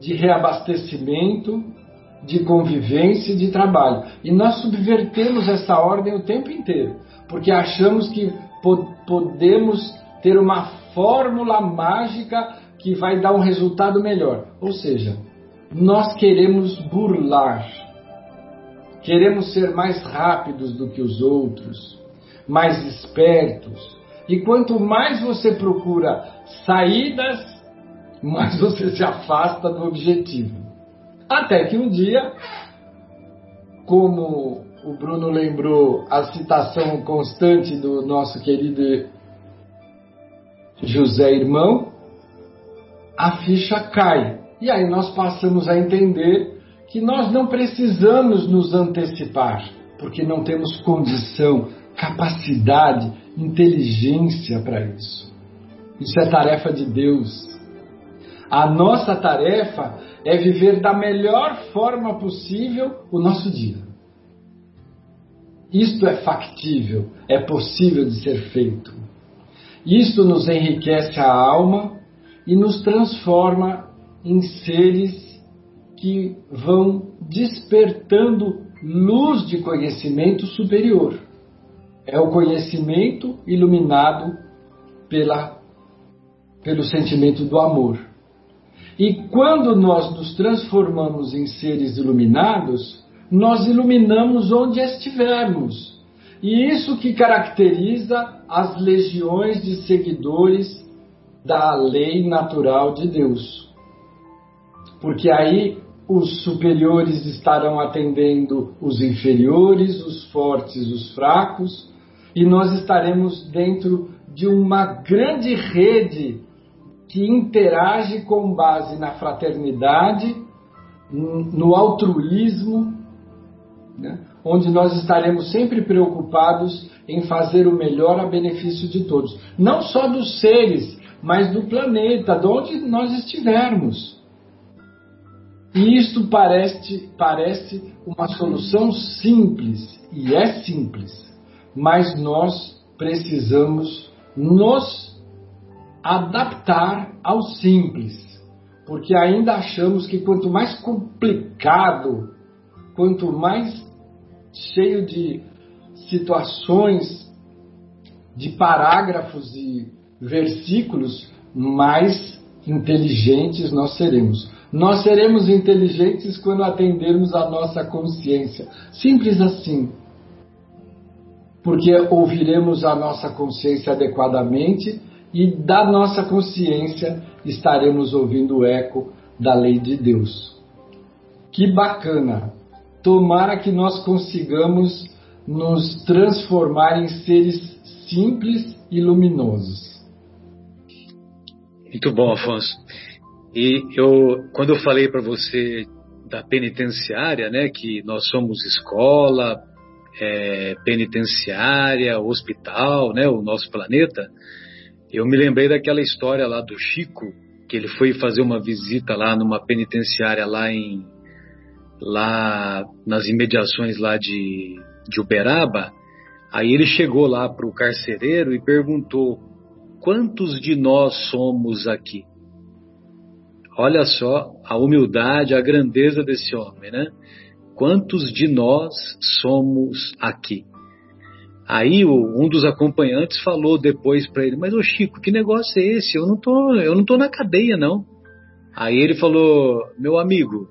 de reabastecimento, de convivência e de trabalho. E nós subvertemos essa ordem o tempo inteiro, porque achamos que po podemos ter uma fórmula mágica que vai dar um resultado melhor. Ou seja, nós queremos burlar, queremos ser mais rápidos do que os outros, mais espertos. E quanto mais você procura saídas, mais você se afasta do objetivo. Até que um dia, como o Bruno lembrou a citação constante do nosso querido José Irmão, a ficha cai. E aí nós passamos a entender que nós não precisamos nos antecipar, porque não temos condição, capacidade, inteligência para isso. Isso é tarefa de Deus. A nossa tarefa é viver da melhor forma possível o nosso dia. Isto é factível, é possível de ser feito. Isto nos enriquece a alma e nos transforma em seres que vão despertando luz de conhecimento superior. É o conhecimento iluminado pela, pelo sentimento do amor. E quando nós nos transformamos em seres iluminados, nós iluminamos onde estivermos. E isso que caracteriza as legiões de seguidores da lei natural de Deus. Porque aí os superiores estarão atendendo os inferiores, os fortes, os fracos, e nós estaremos dentro de uma grande rede que interage com base na fraternidade, no altruísmo, né? onde nós estaremos sempre preocupados em fazer o melhor a benefício de todos, não só dos seres, mas do planeta, de onde nós estivermos. E isto parece, parece uma solução simples, e é simples, mas nós precisamos nos adaptar ao simples, porque ainda achamos que quanto mais complicado, quanto mais cheio de situações, de parágrafos e versículos, mais inteligentes nós seremos. Nós seremos inteligentes quando atendermos a nossa consciência. Simples assim. Porque ouviremos a nossa consciência adequadamente e da nossa consciência estaremos ouvindo o eco da lei de Deus. Que bacana! Tomara que nós consigamos nos transformar em seres simples e luminosos. Muito bom, Afonso. E eu, quando eu falei para você da penitenciária, né, que nós somos escola, é, penitenciária, hospital, né, o nosso planeta, eu me lembrei daquela história lá do Chico, que ele foi fazer uma visita lá numa penitenciária lá em lá nas imediações lá de, de Uberaba. Aí ele chegou lá para o carcereiro e perguntou: quantos de nós somos aqui? Olha só a humildade, a grandeza desse homem, né? Quantos de nós somos aqui? Aí o, um dos acompanhantes falou depois para ele: Mas ô Chico, que negócio é esse? Eu não tô, eu não tô na cadeia não. Aí ele falou: Meu amigo,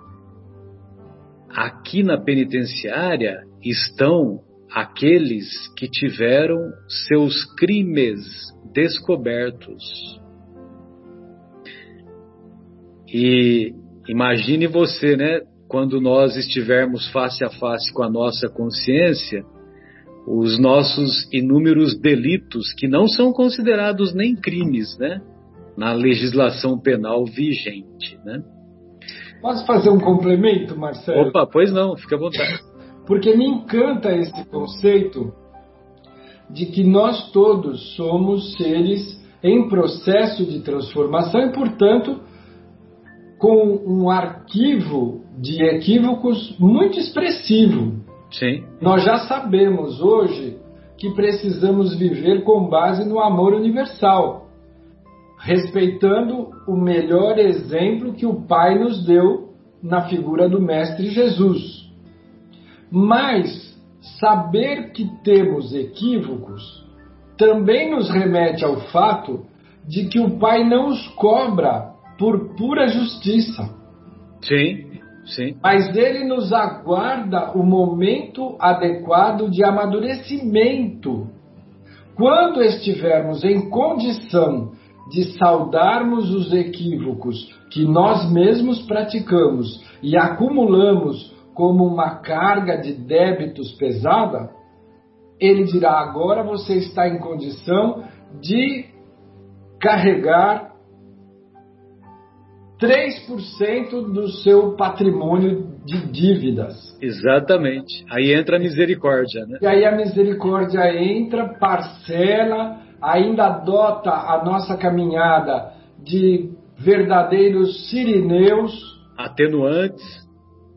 aqui na penitenciária estão aqueles que tiveram seus crimes descobertos. E imagine você, né? Quando nós estivermos face a face com a nossa consciência os nossos inúmeros delitos que não são considerados nem crimes, né? Na legislação penal vigente, né? Posso fazer um complemento, Marcelo? Opa, pois não, fica à vontade. Porque me encanta esse conceito de que nós todos somos seres em processo de transformação e, portanto, com um arquivo de equívocos muito expressivo. Sim. Nós já sabemos hoje que precisamos viver com base no amor universal. respeitando o melhor exemplo que o Pai nos deu na figura do Mestre Jesus. Mas saber que temos equívocos também nos remete ao fato de que o Pai não os cobra por pura justiça. Sim, sim. Mas ele nos aguarda o momento adequado de amadurecimento. Quando estivermos em condição de saudarmos os equívocos que nós mesmos praticamos e acumulamos como uma carga de débitos pesada, ele dirá: agora você está em condição de carregar 3% do seu patrimônio de dívidas. Exatamente. Aí entra a misericórdia, né? E aí a misericórdia entra, parcela, ainda adota a nossa caminhada de verdadeiros sirineus, atenuantes,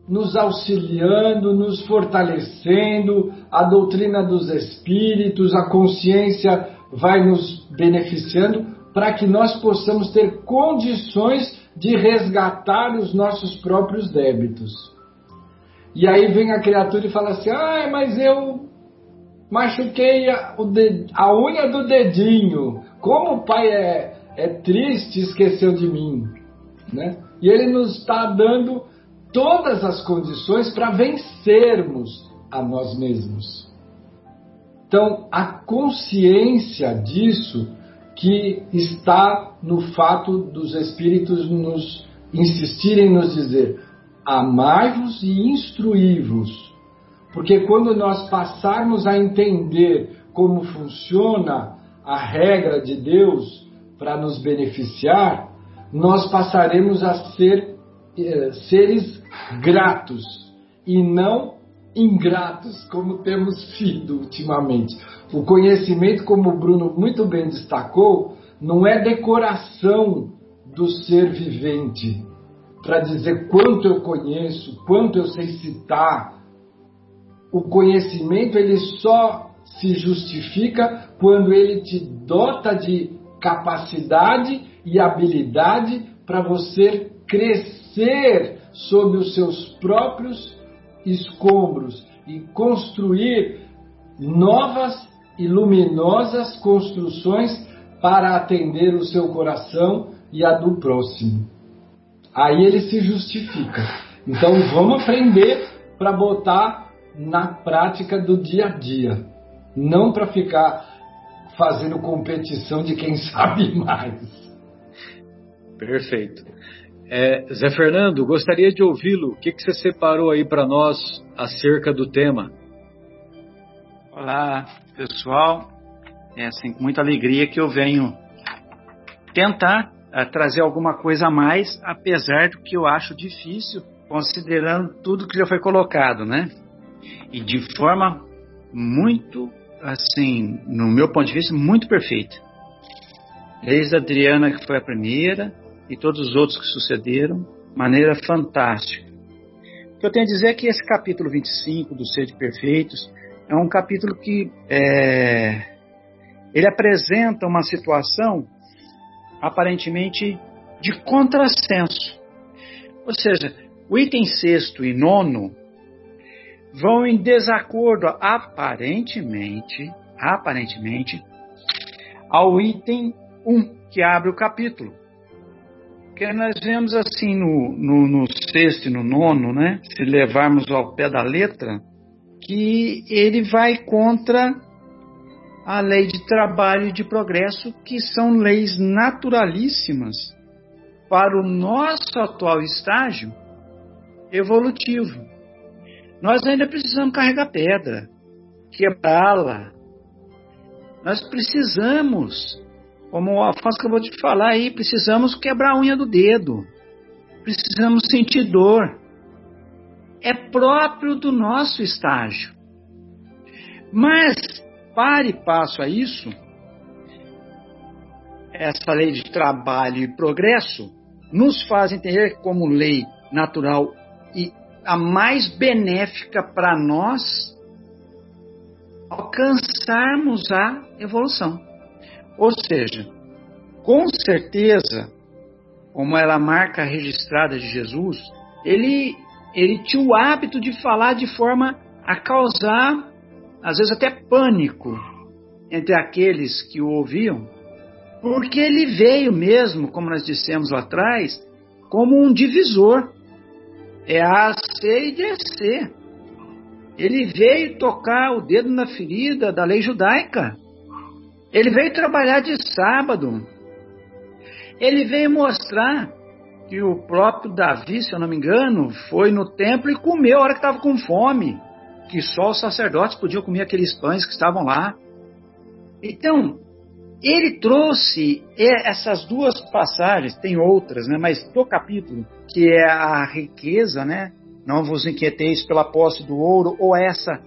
nos auxiliando, nos fortalecendo, a doutrina dos espíritos, a consciência vai nos beneficiando para que nós possamos ter condições de resgatar os nossos próprios débitos. E aí vem a criatura e fala assim: ah, mas eu machuquei a, a unha do dedinho. Como o pai é, é triste, esqueceu de mim. Né? E ele nos está dando todas as condições para vencermos a nós mesmos. Então, a consciência disso que está no fato dos Espíritos nos insistirem nos dizer: amai-vos e instruí-vos. Porque quando nós passarmos a entender como funciona a regra de Deus para nos beneficiar, nós passaremos a ser eh, seres gratos e não ingratos, como temos sido ultimamente. O conhecimento, como o Bruno muito bem destacou, não é decoração do ser vivente para dizer quanto eu conheço, quanto eu sei citar. O conhecimento ele só se justifica quando ele te dota de capacidade e habilidade para você crescer sob os seus próprios escombros e construir novas e luminosas construções para atender o seu coração e a do próximo. Aí ele se justifica. Então vamos aprender para botar na prática do dia a dia, não para ficar fazendo competição de quem sabe mais. Perfeito. É, Zé Fernando, gostaria de ouvi-lo. O que, que você separou aí para nós acerca do tema? Olá, pessoal. É assim, com muita alegria que eu venho tentar uh, trazer alguma coisa a mais, apesar do que eu acho difícil, considerando tudo que já foi colocado, né? E de forma muito, assim, no meu ponto de vista, muito perfeita. Desde a Adriana, que foi a primeira, e todos os outros que sucederam, maneira fantástica. O que eu tenho a dizer é que esse capítulo 25 do Ser de Perfeitos é um capítulo que é, ele apresenta uma situação aparentemente de contrassenso. Ou seja, o item sexto e nono vão em desacordo aparentemente, aparentemente, ao item 1 um, que abre o capítulo. Porque nós vemos assim no, no, no sexto e no nono, né? Se levarmos ao pé da letra, que ele vai contra a lei de trabalho e de progresso, que são leis naturalíssimas para o nosso atual estágio evolutivo. Nós ainda precisamos carregar pedra, quebrá-la. Nós precisamos como o Afonso acabou de falar aí, precisamos quebrar a unha do dedo. Precisamos sentir dor. É próprio do nosso estágio. Mas, pare e passo a isso, essa lei de trabalho e progresso nos faz entender como lei natural e a mais benéfica para nós alcançarmos a evolução. Ou seja, com certeza, como ela marca registrada de Jesus, ele, ele tinha o hábito de falar de forma a causar, às vezes até pânico entre aqueles que o ouviam, porque ele veio mesmo, como nós dissemos lá atrás, como um divisor. É A, C e DC. Ele veio tocar o dedo na ferida da lei judaica. Ele veio trabalhar de sábado. Ele veio mostrar que o próprio Davi, se eu não me engano, foi no templo e comeu a hora que estava com fome. Que só os sacerdotes podiam comer aqueles pães que estavam lá. Então, ele trouxe essas duas passagens, tem outras, né, mas do capítulo, que é a riqueza, né? Não vos inquieteis pela posse do ouro, ou essa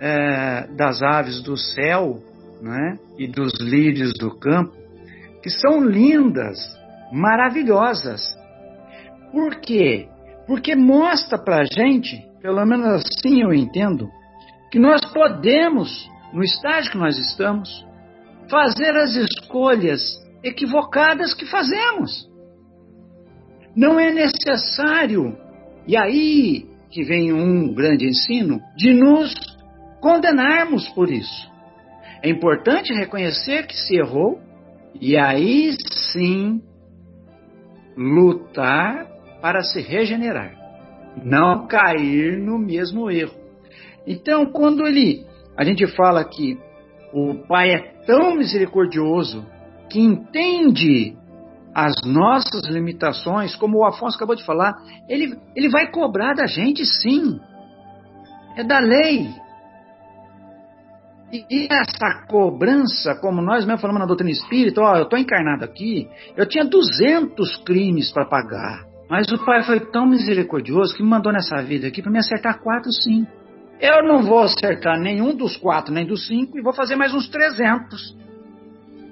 é, das aves do céu, né? E dos lírios do campo, que são lindas, maravilhosas. Por quê? Porque mostra pra gente, pelo menos assim eu entendo, que nós podemos, no estágio que nós estamos, fazer as escolhas equivocadas que fazemos. Não é necessário, e aí que vem um grande ensino, de nos condenarmos por isso. É importante reconhecer que se errou e aí sim lutar para se regenerar, não cair no mesmo erro. Então, quando ele a gente fala que o Pai é tão misericordioso que entende as nossas limitações, como o Afonso acabou de falar, ele, ele vai cobrar da gente sim. É da lei. E, e essa cobrança, como nós mesmo falamos na doutrina espírita, ó, eu estou encarnado aqui, eu tinha 200 crimes para pagar. Mas o Pai foi tão misericordioso que me mandou nessa vida aqui para me acertar quatro sim. Eu não vou acertar nenhum dos quatro, nem dos cinco, e vou fazer mais uns 300.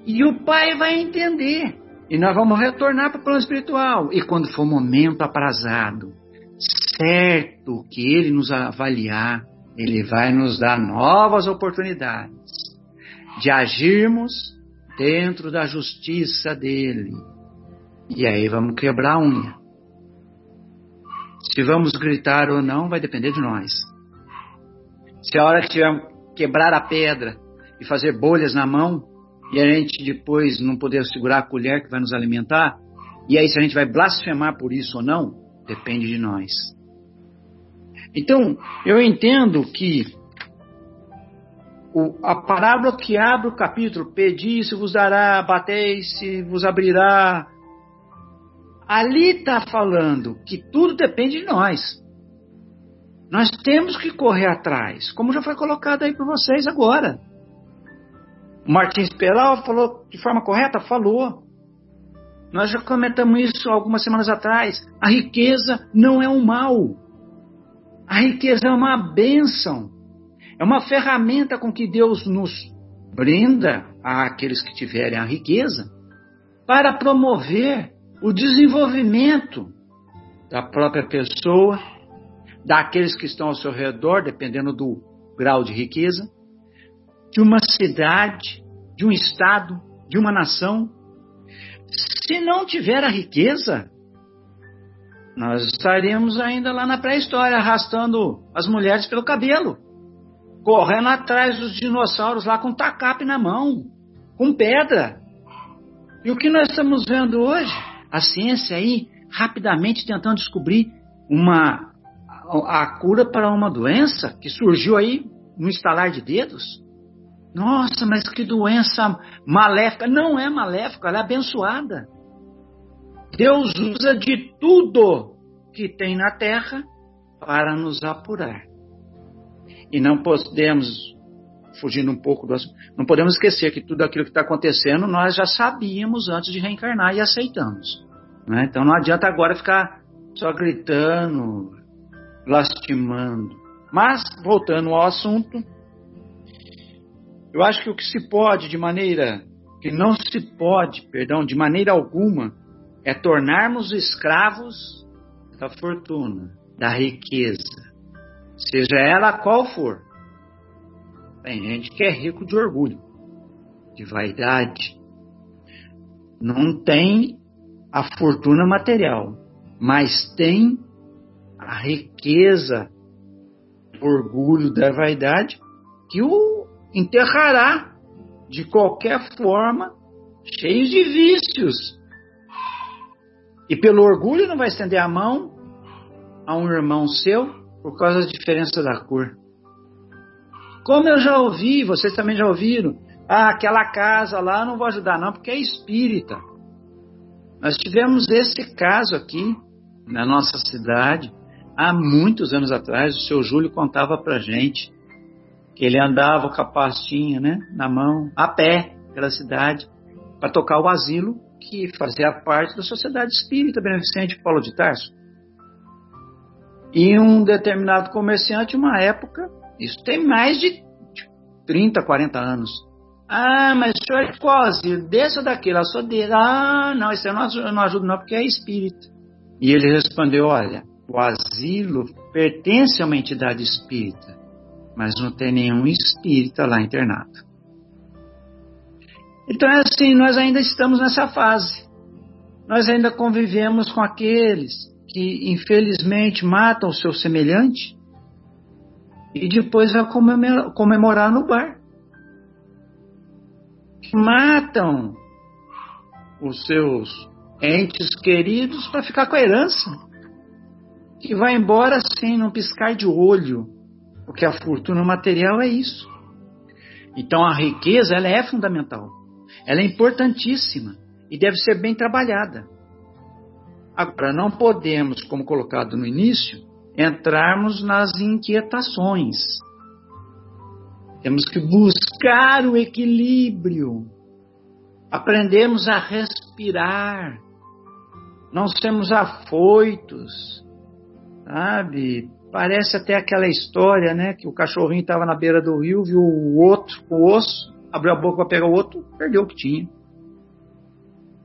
E o pai vai entender. E nós vamos retornar para o plano espiritual. E quando for momento aprazado, certo que ele nos avaliar, ele vai nos dar novas oportunidades de agirmos dentro da justiça dele. E aí vamos quebrar a unha. Se vamos gritar ou não, vai depender de nós. Se a hora que tiver quebrar a pedra e fazer bolhas na mão, e a gente depois não poder segurar a colher que vai nos alimentar, e aí se a gente vai blasfemar por isso ou não, depende de nós. Então, eu entendo que o, a parábola que abre o capítulo, pedi se vos dará, batei se vos abrirá, ali está falando que tudo depende de nós. Nós temos que correr atrás, como já foi colocado aí para vocês agora. O Martins Peral falou de forma correta? Falou. Nós já comentamos isso algumas semanas atrás. A riqueza não é um mal. A riqueza é uma bênção. É uma ferramenta com que Deus nos brinda àqueles que tiverem a riqueza para promover o desenvolvimento da própria pessoa daqueles que estão ao seu redor, dependendo do grau de riqueza, de uma cidade, de um estado, de uma nação. Se não tiver a riqueza, nós estaremos ainda lá na pré-história, arrastando as mulheres pelo cabelo, correndo atrás dos dinossauros lá com tacape na mão, com pedra. E o que nós estamos vendo hoje? A ciência aí rapidamente tentando descobrir uma a cura para uma doença que surgiu aí no estalar de dedos? Nossa, mas que doença maléfica. Não é maléfica, ela é abençoada. Deus usa de tudo que tem na terra para nos apurar. E não podemos, fugindo um pouco do assunto, não podemos esquecer que tudo aquilo que está acontecendo nós já sabíamos antes de reencarnar e aceitamos. Né? Então não adianta agora ficar só gritando, lastimando. Mas, voltando ao assunto, eu acho que o que se pode de maneira que não se pode, perdão, de maneira alguma, é tornarmos escravos da fortuna, da riqueza, seja ela qual for. Tem gente que é rico de orgulho, de vaidade. não tem a fortuna material, mas tem a riqueza, orgulho da vaidade que o enterrará de qualquer forma, cheio de vícios. E pelo orgulho não vai estender a mão a um irmão seu por causa da diferença da cor. Como eu já ouvi, vocês também já ouviram, ah, aquela casa lá não vou ajudar não, porque é espírita. Nós tivemos esse caso aqui na nossa cidade há muitos anos atrás. O seu Júlio contava pra gente que ele andava com a pastinha, né, na mão, a pé pela cidade para tocar o asilo que fazia parte da Sociedade Espírita Beneficente Paulo de Tarso. E um determinado comerciante, uma época, isso tem mais de 30, 40 anos. Ah, mas o senhor é asilo? Desse ou daquele? Eu sou dele. Ah, não, isso eu não, não ajudo não, porque é espírita. E ele respondeu, olha, o asilo pertence a uma entidade espírita, mas não tem nenhum espírita lá internado. Então é assim, nós ainda estamos nessa fase. Nós ainda convivemos com aqueles que infelizmente matam o seu semelhante e depois vai comemorar no bar. Matam os seus entes queridos para ficar com a herança. Que vai embora sem não piscar de olho. Porque a fortuna material é isso. Então a riqueza ela é fundamental. Ela é importantíssima e deve ser bem trabalhada. Agora, não podemos, como colocado no início, entrarmos nas inquietações. Temos que buscar o equilíbrio, aprendemos a respirar, não sermos afoitos, sabe? Parece até aquela história, né? Que o cachorrinho estava na beira do rio, viu o outro com o osso, abriu a boca para pegar o outro, perdeu o que tinha.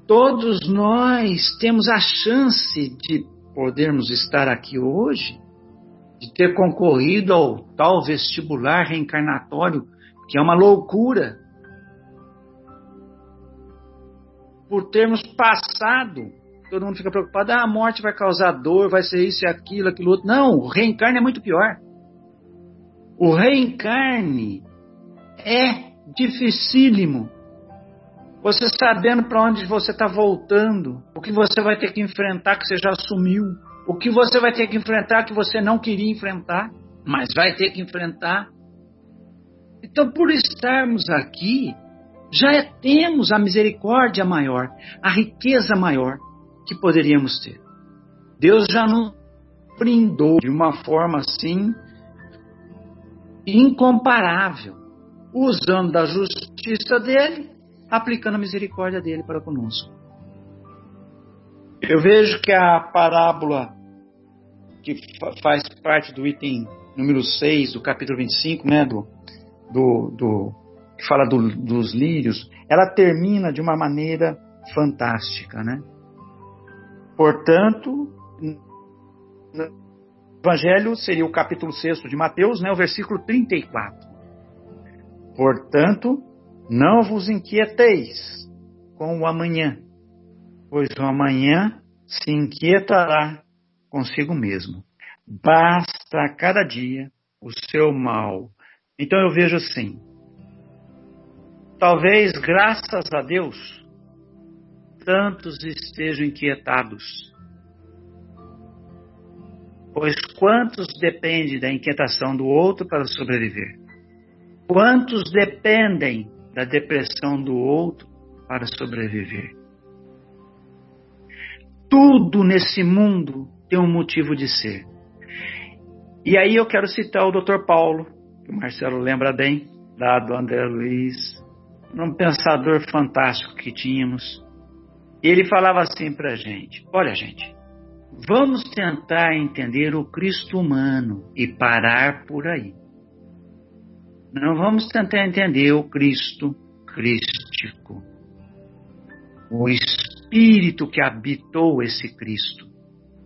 Todos nós temos a chance de podermos estar aqui hoje, de ter concorrido ao tal vestibular reencarnatório, que é uma loucura, por termos passado. Todo mundo fica preocupado, ah, a morte vai causar dor, vai ser isso e aquilo, aquilo outro. Não, o reencarne é muito pior. O reencarne é dificílimo você sabendo para onde você está voltando, o que você vai ter que enfrentar que você já assumiu, o que você vai ter que enfrentar que você não queria enfrentar, mas vai ter que enfrentar. Então, por estarmos aqui, já é, temos a misericórdia maior, a riqueza maior que poderíamos ter. Deus já nos brindou de uma forma assim incomparável, usando da justiça dele aplicando a misericórdia dele para conosco. Eu vejo que a parábola que faz parte do item número 6 do capítulo 25, né, do, do, do que fala do, dos lírios, ela termina de uma maneira fantástica, né? Portanto, Evangelho seria o capítulo 6 de Mateus, né, o versículo 34. Portanto, não vos inquieteis com o amanhã, pois o amanhã se inquietará consigo mesmo. Basta a cada dia o seu mal. Então eu vejo assim. Talvez, graças a Deus, tantos estejam inquietados. Pois quantos dependem da inquietação do outro para sobreviver? Quantos dependem da depressão do outro para sobreviver. Tudo nesse mundo tem um motivo de ser. E aí eu quero citar o Dr. Paulo, que o Marcelo lembra bem, lá do André Luiz, um pensador fantástico que tínhamos. Ele falava assim para a gente: Olha, gente, vamos tentar entender o Cristo humano e parar por aí. Não vamos tentar entender o Cristo crístico, o Espírito que habitou esse Cristo,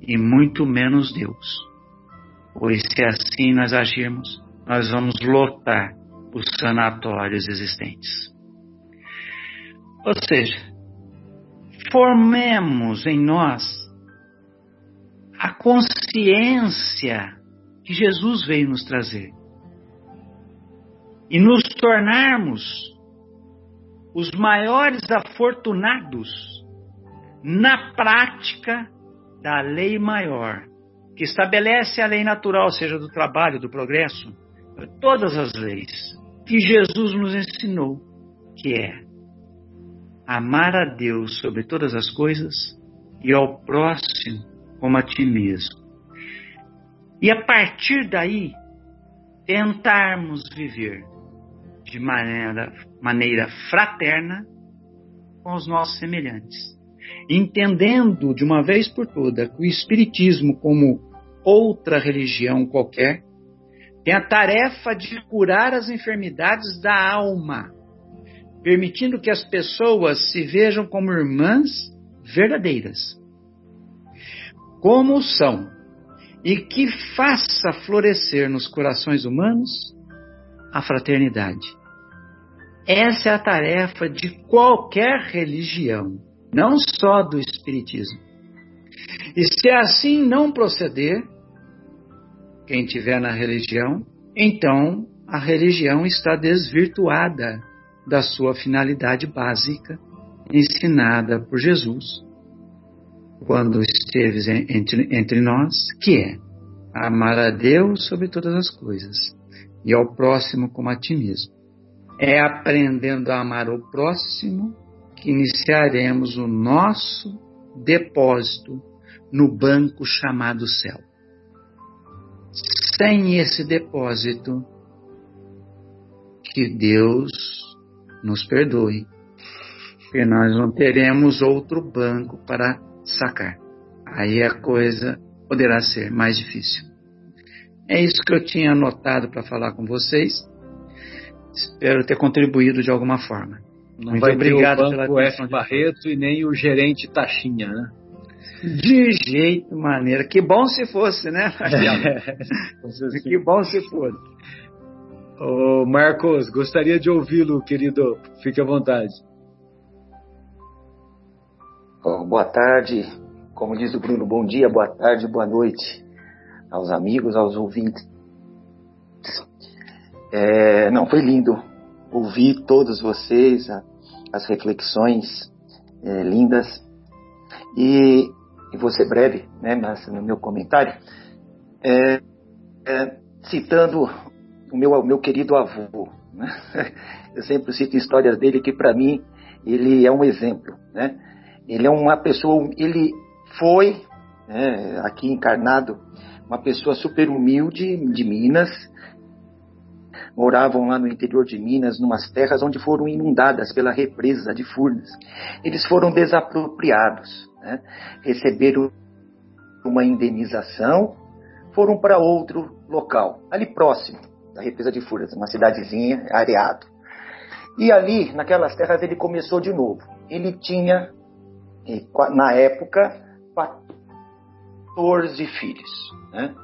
e muito menos Deus. Pois se assim nós agirmos, nós vamos lotar os sanatórios existentes. Ou seja, formemos em nós a consciência que Jesus veio nos trazer e nos tornarmos os maiores afortunados na prática da lei maior, que estabelece a lei natural, seja do trabalho, do progresso, todas as leis que Jesus nos ensinou, que é amar a Deus sobre todas as coisas e ao próximo como a ti mesmo. E a partir daí, tentarmos viver de maneira, maneira fraterna com os nossos semelhantes, entendendo de uma vez por toda que o Espiritismo, como outra religião qualquer, tem a tarefa de curar as enfermidades da alma, permitindo que as pessoas se vejam como irmãs verdadeiras, como são, e que faça florescer nos corações humanos a fraternidade. Essa é a tarefa de qualquer religião, não só do Espiritismo. E se assim não proceder, quem tiver na religião, então a religião está desvirtuada da sua finalidade básica ensinada por Jesus quando esteve entre, entre nós, que é amar a Deus sobre todas as coisas e ao próximo como a ti mesmo. É aprendendo a amar o próximo que iniciaremos o nosso depósito no banco chamado céu. Sem esse depósito, que Deus nos perdoe, porque nós não teremos outro banco para sacar. Aí a coisa poderá ser mais difícil. É isso que eu tinha anotado para falar com vocês. Espero ter contribuído de alguma forma. Não Muito vai obrigado ter o banco pela F. Barreto e nem o gerente Taxinha, né? De jeito maneira. Que bom se fosse, né, é, Que bom se fosse. Ô, Marcos, gostaria de ouvi-lo, querido. Fique à vontade. Oh, boa tarde. Como diz o Bruno, bom dia, boa tarde, boa noite aos amigos, aos ouvintes. É, não, foi lindo ouvir todos vocês, a, as reflexões é, lindas. E, e vou ser breve, né, mas no meu comentário, é, é, citando o meu, meu querido avô. Né? Eu sempre cito histórias dele que, para mim, ele é um exemplo. Né? Ele é uma pessoa, ele foi, né, aqui encarnado, uma pessoa super humilde de Minas. Moravam lá no interior de Minas, numas terras onde foram inundadas pela represa de Furnas. Eles foram desapropriados, né? receberam uma indenização, foram para outro local, ali próximo da represa de Furnas, uma cidadezinha, areado. E ali, naquelas terras, ele começou de novo. Ele tinha, na época, 14 filhos. Né?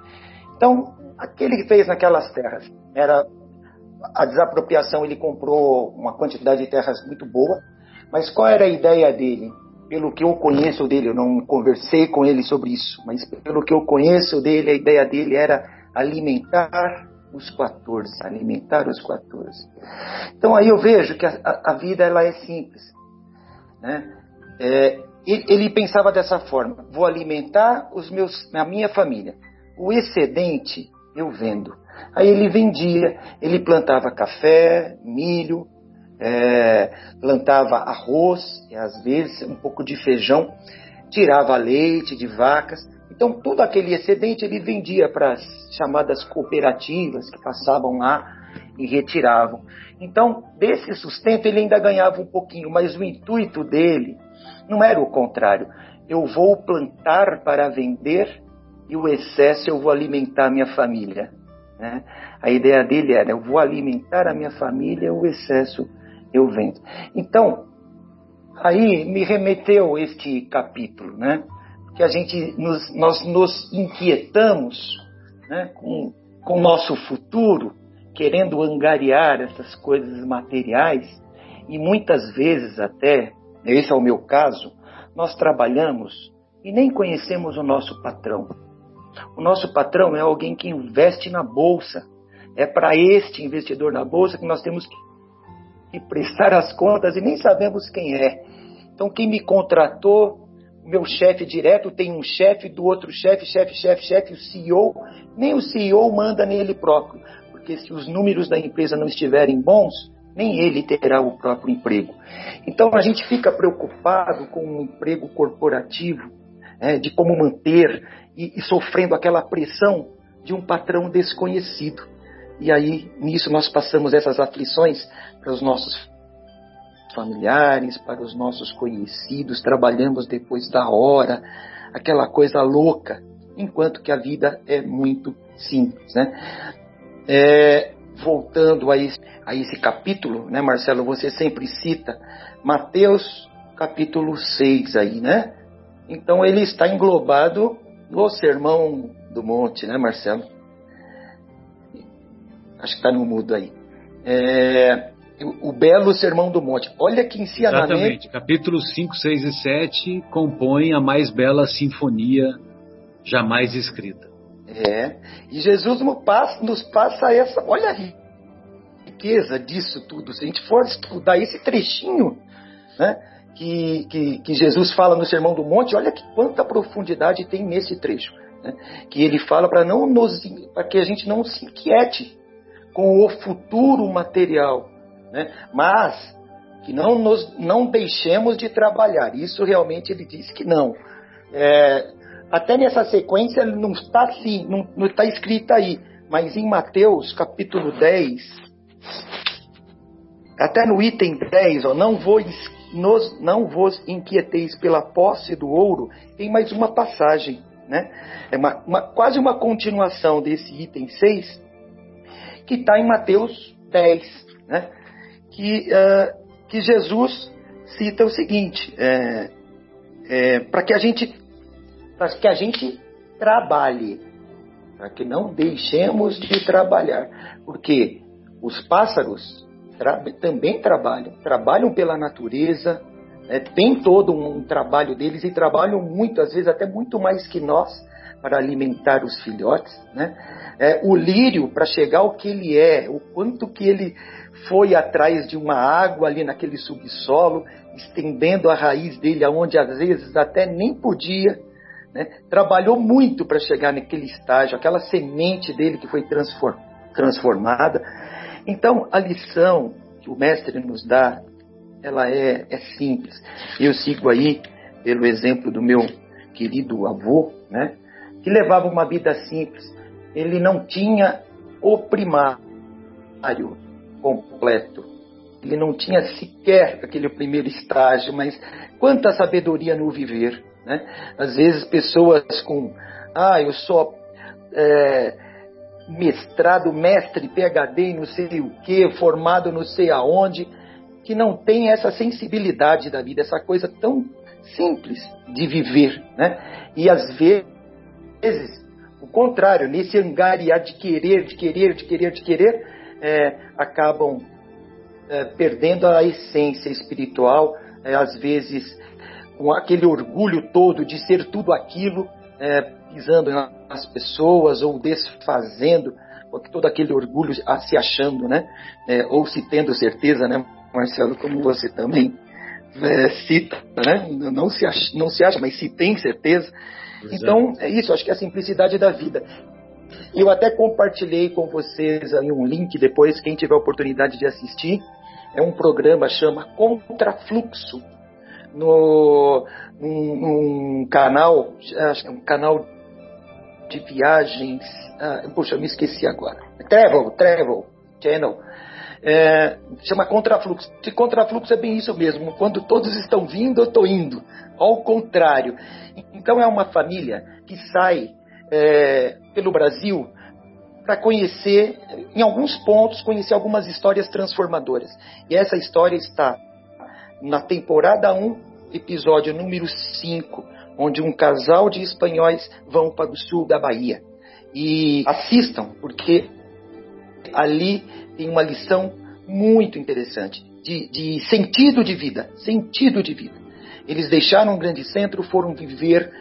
Então, aquele que fez naquelas terras era a desapropriação. Ele comprou uma quantidade de terras muito boa, mas qual era a ideia dele? Pelo que eu conheço dele, eu não conversei com ele sobre isso, mas pelo que eu conheço dele, a ideia dele era alimentar os 14, alimentar os 14. Então aí eu vejo que a, a vida ela é simples, né? É, ele, pensava dessa forma: vou alimentar os meus, a minha família. O excedente eu vendo. Aí ele vendia, ele plantava café, milho, é, plantava arroz, e às vezes um pouco de feijão, tirava leite de vacas. Então todo aquele excedente ele vendia para as chamadas cooperativas que passavam lá e retiravam. Então desse sustento ele ainda ganhava um pouquinho, mas o intuito dele não era o contrário. Eu vou plantar para vender e o excesso eu vou alimentar a minha família. Né? A ideia dele era: eu vou alimentar a minha família, o excesso eu vendo. Então, aí me remeteu este capítulo, né? Que a gente nos, nós nos inquietamos né? com, o nosso futuro, querendo angariar essas coisas materiais, e muitas vezes até, esse é o meu caso, nós trabalhamos e nem conhecemos o nosso patrão. O nosso patrão é alguém que investe na bolsa. É para este investidor na bolsa que nós temos que prestar as contas e nem sabemos quem é. Então, quem me contratou, meu chefe direto tem um chefe do outro chefe, chefe, chefe, chefe, o CEO. Nem o CEO manda nele próprio, porque se os números da empresa não estiverem bons, nem ele terá o próprio emprego. Então a gente fica preocupado com o um emprego corporativo, é, de como manter e, e sofrendo aquela pressão de um patrão desconhecido. E aí, nisso, nós passamos essas aflições para os nossos familiares, para os nossos conhecidos, trabalhamos depois da hora, aquela coisa louca, enquanto que a vida é muito simples. Né? É, voltando a esse, a esse capítulo, né, Marcelo, você sempre cita Mateus capítulo 6 aí, né? Então ele está englobado no Sermão do Monte, né, Marcelo? Acho que está no mudo aí. É, o, belo Sermão do Monte. Olha que ensinamento. Exatamente. Capítulos 5, 6 e 7 compõem a mais bela sinfonia jamais escrita. É. E Jesus nos passa, nos passa essa. Olha a riqueza disso tudo. Se a gente for estudar esse trechinho, né? que, que, que, Jesus fala no Sermão do Monte, olha que quanta profundidade tem nesse trecho. Né? Que ele fala para não nos para que a gente não se inquiete com o futuro material, né? mas que não, nos, não deixemos de trabalhar. Isso realmente ele diz que não. É, até nessa sequência não está assim, não, não está escrita aí, mas em Mateus capítulo 10, até no item 10, ó, não nos, não vos inquieteis pela posse do ouro, tem mais uma passagem, né? É uma, uma, quase uma continuação desse item 6, que está em Mateus 10, né? Que, uh, que Jesus cita o seguinte, é, é, para que a gente para que a gente trabalhe, para que não deixemos de trabalhar, porque os pássaros tra também trabalham, trabalham pela natureza, né, tem todo um trabalho deles e trabalham muito, às vezes até muito mais que nós, para alimentar os filhotes. Né? É, o lírio, para chegar ao que ele é, o quanto que ele foi atrás de uma água ali naquele subsolo, estendendo a raiz dele aonde às vezes até nem podia, né? trabalhou muito para chegar naquele estágio, aquela semente dele que foi transformada. Então, a lição que o mestre nos dá, ela é, é simples. Eu sigo aí pelo exemplo do meu querido avô, né, que levava uma vida simples. Ele não tinha o primário completo. Ele não tinha sequer aquele primeiro estágio, mas quanta sabedoria no viver. Né? Às vezes pessoas com, ah, eu sou é, mestrado, mestre, PhD, não sei o que, formado não sei aonde, que não tem essa sensibilidade da vida, essa coisa tão simples de viver, né? E às vezes, o contrário, nesse angariar de querer, de querer, de querer, é, acabam é, perdendo a essência espiritual, é, às vezes com aquele orgulho todo de ser tudo aquilo, é, pisando nas pessoas ou desfazendo todo aquele orgulho se achando, né? É, ou se tendo certeza, né, Marcelo, como você também é, cita, né? Não se, acha, não se acha, mas se tem certeza. Pois então, é. é isso, acho que é a simplicidade da vida. Eu até compartilhei com vocês aí um link depois, quem tiver a oportunidade de assistir. É um programa chama Contrafluxo, no um, um canal, acho que é um canal de viagens. Ah, puxa, me esqueci agora. Travel, Travel Channel. É, chama contrafluxo. E contrafluxo é bem isso mesmo. Quando todos estão vindo, eu estou indo. Ao contrário. Então é uma família que sai é, pelo Brasil para conhecer, em alguns pontos, conhecer algumas histórias transformadoras. E essa história está na temporada 1, episódio número 5, onde um casal de espanhóis vão para o sul da Bahia. E assistam, porque ali tem uma lição muito interessante de, de sentido de vida, sentido de vida. Eles deixaram um grande centro, foram viver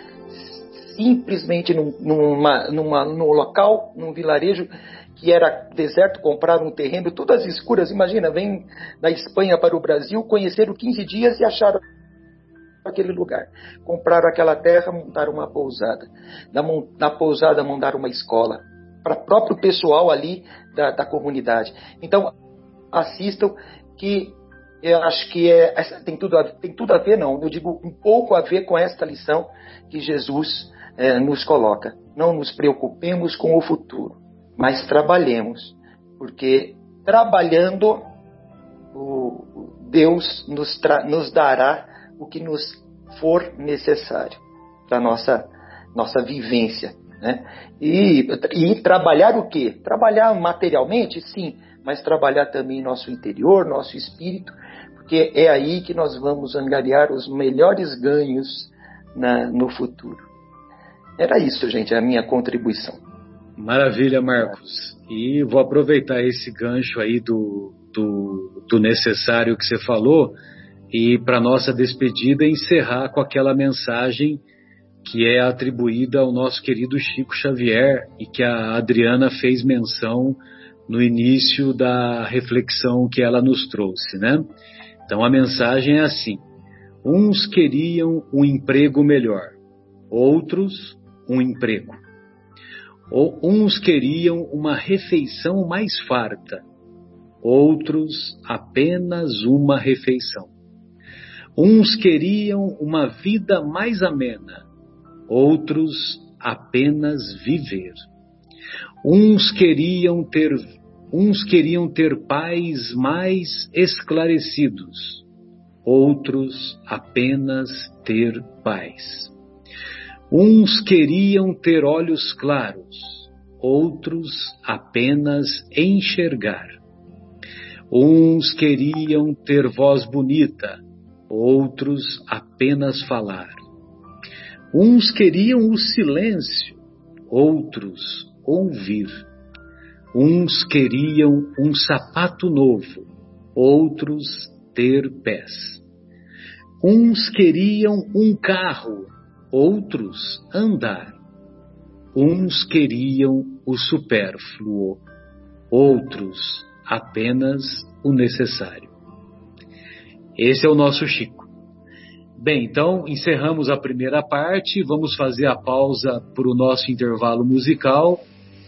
simplesmente num, numa, numa, num local, num vilarejo que era deserto, compraram um terreno, todas escuras. Imagina, vem da Espanha para o Brasil, conheceram 15 dias e acharam aquele lugar. Compraram aquela terra, montaram uma pousada. Na, na pousada, montaram uma escola para o próprio pessoal ali da, da comunidade. Então, assistam que eu acho que é, tem, tudo a, tem tudo a ver, não, eu digo um pouco a ver com esta lição que Jesus é, nos coloca. Não nos preocupemos com o futuro, mas trabalhemos, porque trabalhando o Deus nos, nos dará o que nos for necessário para nossa nossa vivência, né? E, e trabalhar o quê? Trabalhar materialmente, sim, mas trabalhar também nosso interior, nosso espírito, porque é aí que nós vamos angariar os melhores ganhos na, no futuro. Era isso, gente, a minha contribuição. Maravilha, Marcos. E vou aproveitar esse gancho aí do, do, do necessário que você falou e para nossa despedida encerrar com aquela mensagem que é atribuída ao nosso querido Chico Xavier e que a Adriana fez menção no início da reflexão que ela nos trouxe, né? Então a mensagem é assim: uns queriam um emprego melhor, outros um emprego. Ou uns queriam uma refeição mais farta, outros apenas uma refeição. Uns queriam uma vida mais amena, outros apenas viver. Uns queriam ter uns queriam ter pais mais esclarecidos, outros apenas ter paz. Uns queriam ter olhos claros, outros apenas enxergar. Uns queriam ter voz bonita, outros apenas falar. Uns queriam o silêncio, outros ouvir. Uns queriam um sapato novo, outros ter pés. Uns queriam um carro, outros andar. Uns queriam o supérfluo, outros apenas o necessário. Esse é o nosso Chico. Bem, então encerramos a primeira parte, vamos fazer a pausa para o nosso intervalo musical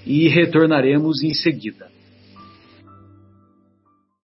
e retornaremos em seguida.